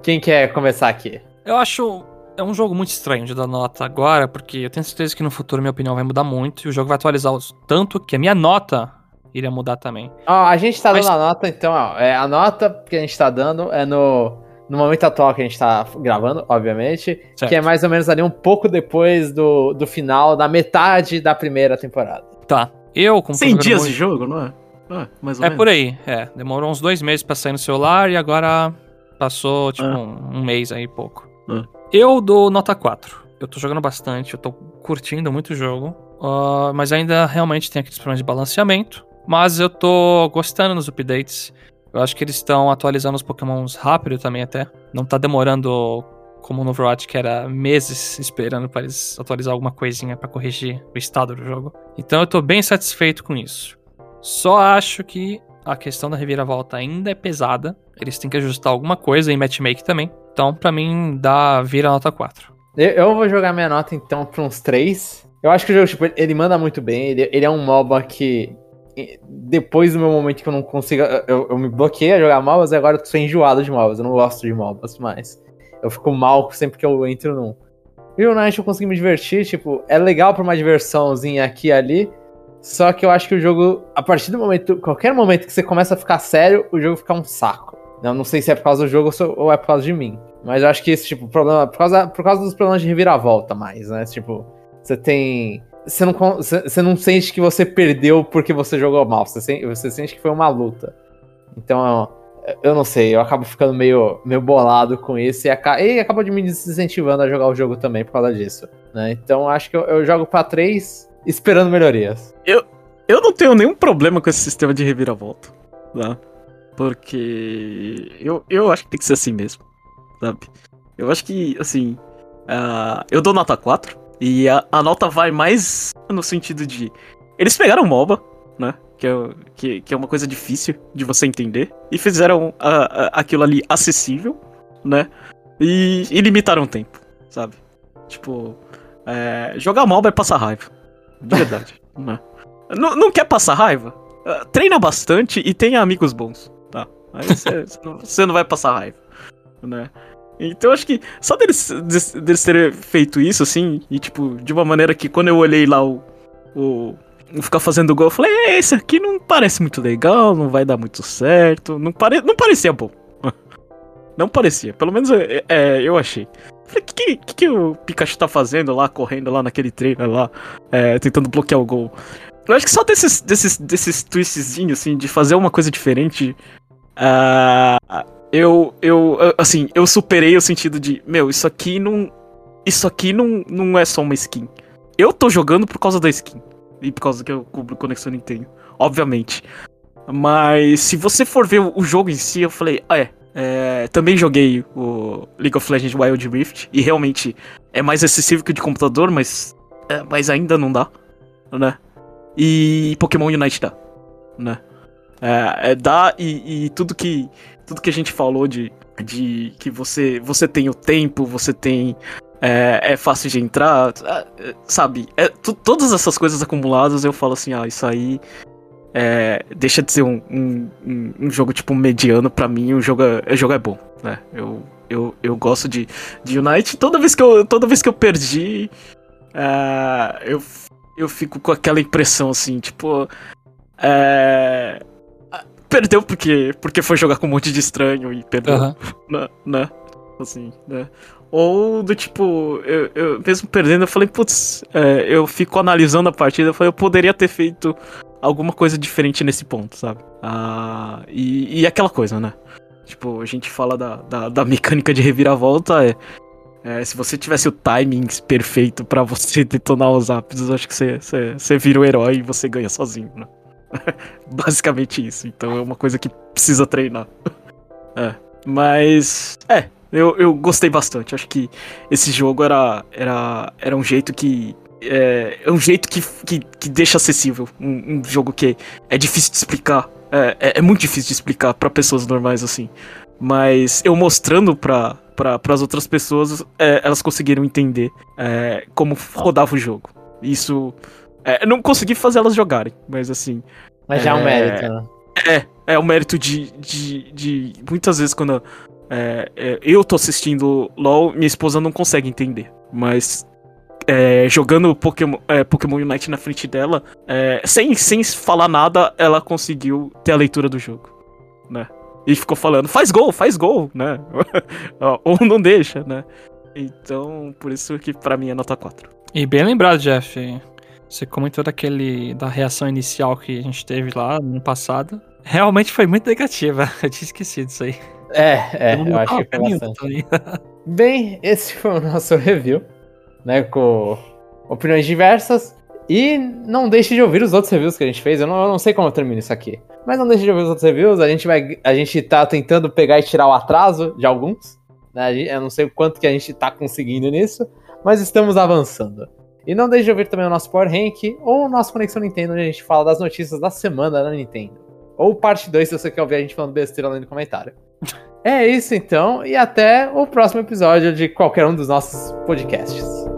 Quem quer começar aqui? Eu acho. É um jogo muito estranho de dar nota agora, porque eu tenho certeza que no futuro minha opinião vai mudar muito e o jogo vai atualizar tanto que a minha nota iria mudar também. Ó, a gente tá Mas... dando a nota, então, ó, é, a nota que a gente tá dando é no, no momento atual que a gente tá gravando, obviamente, certo. que é mais ou menos ali um pouco depois do, do final, da metade da primeira temporada. Tá. Eu, como 100 dias muito... de jogo, não é? Ah, mais ou é menos. por aí, é. Demorou uns dois meses pra sair no celular e agora passou, tipo, ah. um, um, mês aí pouco. Ah. Eu dou nota 4. Eu tô jogando bastante, eu tô curtindo muito o jogo. Uh, mas ainda realmente tem aqueles problemas de balanceamento. Mas eu tô gostando dos updates. Eu acho que eles estão atualizando os pokémons rápido também até. Não tá demorando como no Overwatch, que era meses esperando para eles atualizar alguma coisinha para corrigir o estado do jogo. Então eu tô bem satisfeito com isso. Só acho que a questão da reviravolta ainda é pesada. Eles têm que ajustar alguma coisa em matchmake também. Então, para mim, dá vira nota 4. Eu vou jogar minha nota então pra uns 3. Eu acho que o jogo, tipo, ele manda muito bem. Ele, ele é um MOBA que. Depois do meu momento que eu não consigo. Eu, eu me bloqueei a jogar MOBAs e agora eu tô enjoado de MOBAs. Eu não gosto de MOBAs mais. Eu fico mal sempre que eu entro num. E o Night eu consegui me divertir, tipo, é legal pra uma diversãozinha aqui e ali. Só que eu acho que o jogo, a partir do momento, qualquer momento que você começa a ficar sério, o jogo fica um saco. Eu não sei se é por causa do jogo ou é por causa de mim. Mas eu acho que esse tipo, problema. Por causa, por causa dos problemas de reviravolta mais, né? Tipo, você tem. Você não, você não sente que você perdeu porque você jogou mal. Você sente, você sente que foi uma luta. Então, eu não sei, eu acabo ficando meio, meio bolado com isso e, acaba, e de me desincentivando a jogar o jogo também por causa disso. Né? Então acho que eu, eu jogo para 3 esperando melhorias. Eu, eu não tenho nenhum problema com esse sistema de reviravolta, tá? Porque eu, eu acho que tem que ser assim mesmo, sabe? Eu acho que, assim, uh, eu dou nota 4 e a, a, nota vai mais no sentido de. Eles pegaram MOBA, né? Que é, que, que é uma coisa difícil de você entender, e fizeram aquilo ali acessível, né? E, e limitaram o tempo, sabe? Tipo, é, jogar MOBA é passar raiva. De verdade. né? não, não quer passar raiva? Uh, treina bastante e tenha amigos bons, tá? Aí você não, vai passar raiva, né? Então acho que só deles, deles terem feito isso, assim, e tipo, de uma maneira que quando eu olhei lá o. o ficar fazendo gol, eu falei, é, esse aqui não parece muito legal, não vai dar muito certo. Não, pare, não parecia bom. Não parecia, pelo menos é, é, eu achei. Falei, o que, que, que, o Pikachu tá fazendo lá, correndo lá naquele treino lá, é, tentando bloquear o gol? Eu acho que só desses, desses, desses twistzinhos, assim, de fazer uma coisa diferente, uh, eu, eu, assim, eu superei o sentido de, meu, isso aqui não, isso aqui não, não é só uma skin. Eu tô jogando por causa da skin. E por causa que eu cubro Conexão Nintendo, obviamente. Mas se você for ver o jogo em si, eu falei, ah, é, é, também joguei o League of Legends Wild Rift e realmente é mais acessível que o de computador, mas, é, mas ainda não dá, né? E Pokémon Unite dá, né? É, é, dá e, e, tudo que tudo que a gente falou de, de que você você tem o tempo, você tem é, é fácil de entrar, é, sabe? É, todas essas coisas acumuladas eu falo assim, ah, isso aí é, deixa de ser um, um, um, jogo tipo mediano para mim, o jogo é, o jogo é bom, né? Eu, eu, eu gosto de, de Unite. Toda vez que eu, toda vez que eu perdi, uh, eu, eu fico com aquela impressão assim, tipo. É. Perdeu porque, porque foi jogar com um monte de estranho e perdeu. Uhum. Né, né? Assim, né? Ou do tipo, eu, eu mesmo perdendo, eu falei, putz, é, eu fico analisando a partida, eu falei, eu poderia ter feito alguma coisa diferente nesse ponto, sabe? Ah, e, e aquela coisa, né? Tipo, a gente fala da, da, da mecânica de reviravolta, é, é, se você tivesse o timing perfeito para você detonar os ápices, acho que você, você, você vira o herói e você ganha sozinho, né? Basicamente isso. Então é uma coisa que precisa treinar. é. Mas. É, eu, eu gostei bastante. Acho que esse jogo era, era, era um jeito que. É, é um jeito que, que, que deixa acessível. Um, um, jogo que é difícil de explicar. É, é, é muito difícil de explicar para pessoas normais assim. Mas eu mostrando pra, para as outras pessoas, é, elas conseguiram entender é, como rodava o jogo. Isso. É, não consegui fazer elas jogarem, mas assim. Mas já é um mérito, né? É, é o mérito de, de, de. Muitas vezes quando é, é, eu tô assistindo LOL, minha esposa não consegue entender. Mas é, jogando Pokémon, é, Pokémon Unite na frente dela, é, sem, sem falar nada, ela conseguiu ter a leitura do jogo, né? E ficou falando, faz gol, faz gol, né? Ou não deixa, né? Então, por isso que para mim é nota 4. E bem lembrado, Jeff. Você comentou daquele da reação inicial que a gente teve lá no passado. Realmente foi muito negativa. Eu tinha esquecido isso aí. É, é, eu, eu acho que foi bastante. Bem, esse foi o nosso review, né? Com opiniões diversas. E não deixe de ouvir os outros reviews que a gente fez. Eu não, eu não sei como eu termino isso aqui. Mas não deixe de ouvir os outros reviews. A gente, vai, a gente tá tentando pegar e tirar o atraso de alguns. Né? Eu não sei o quanto que a gente tá conseguindo nisso. Mas estamos avançando. E não deixe de ouvir também o nosso Power Rank ou o nosso Conexão Nintendo, onde a gente fala das notícias da semana da Nintendo. Ou parte 2, se você quer ouvir a gente falando besteira lá no comentário. É isso então, e até o próximo episódio de qualquer um dos nossos podcasts.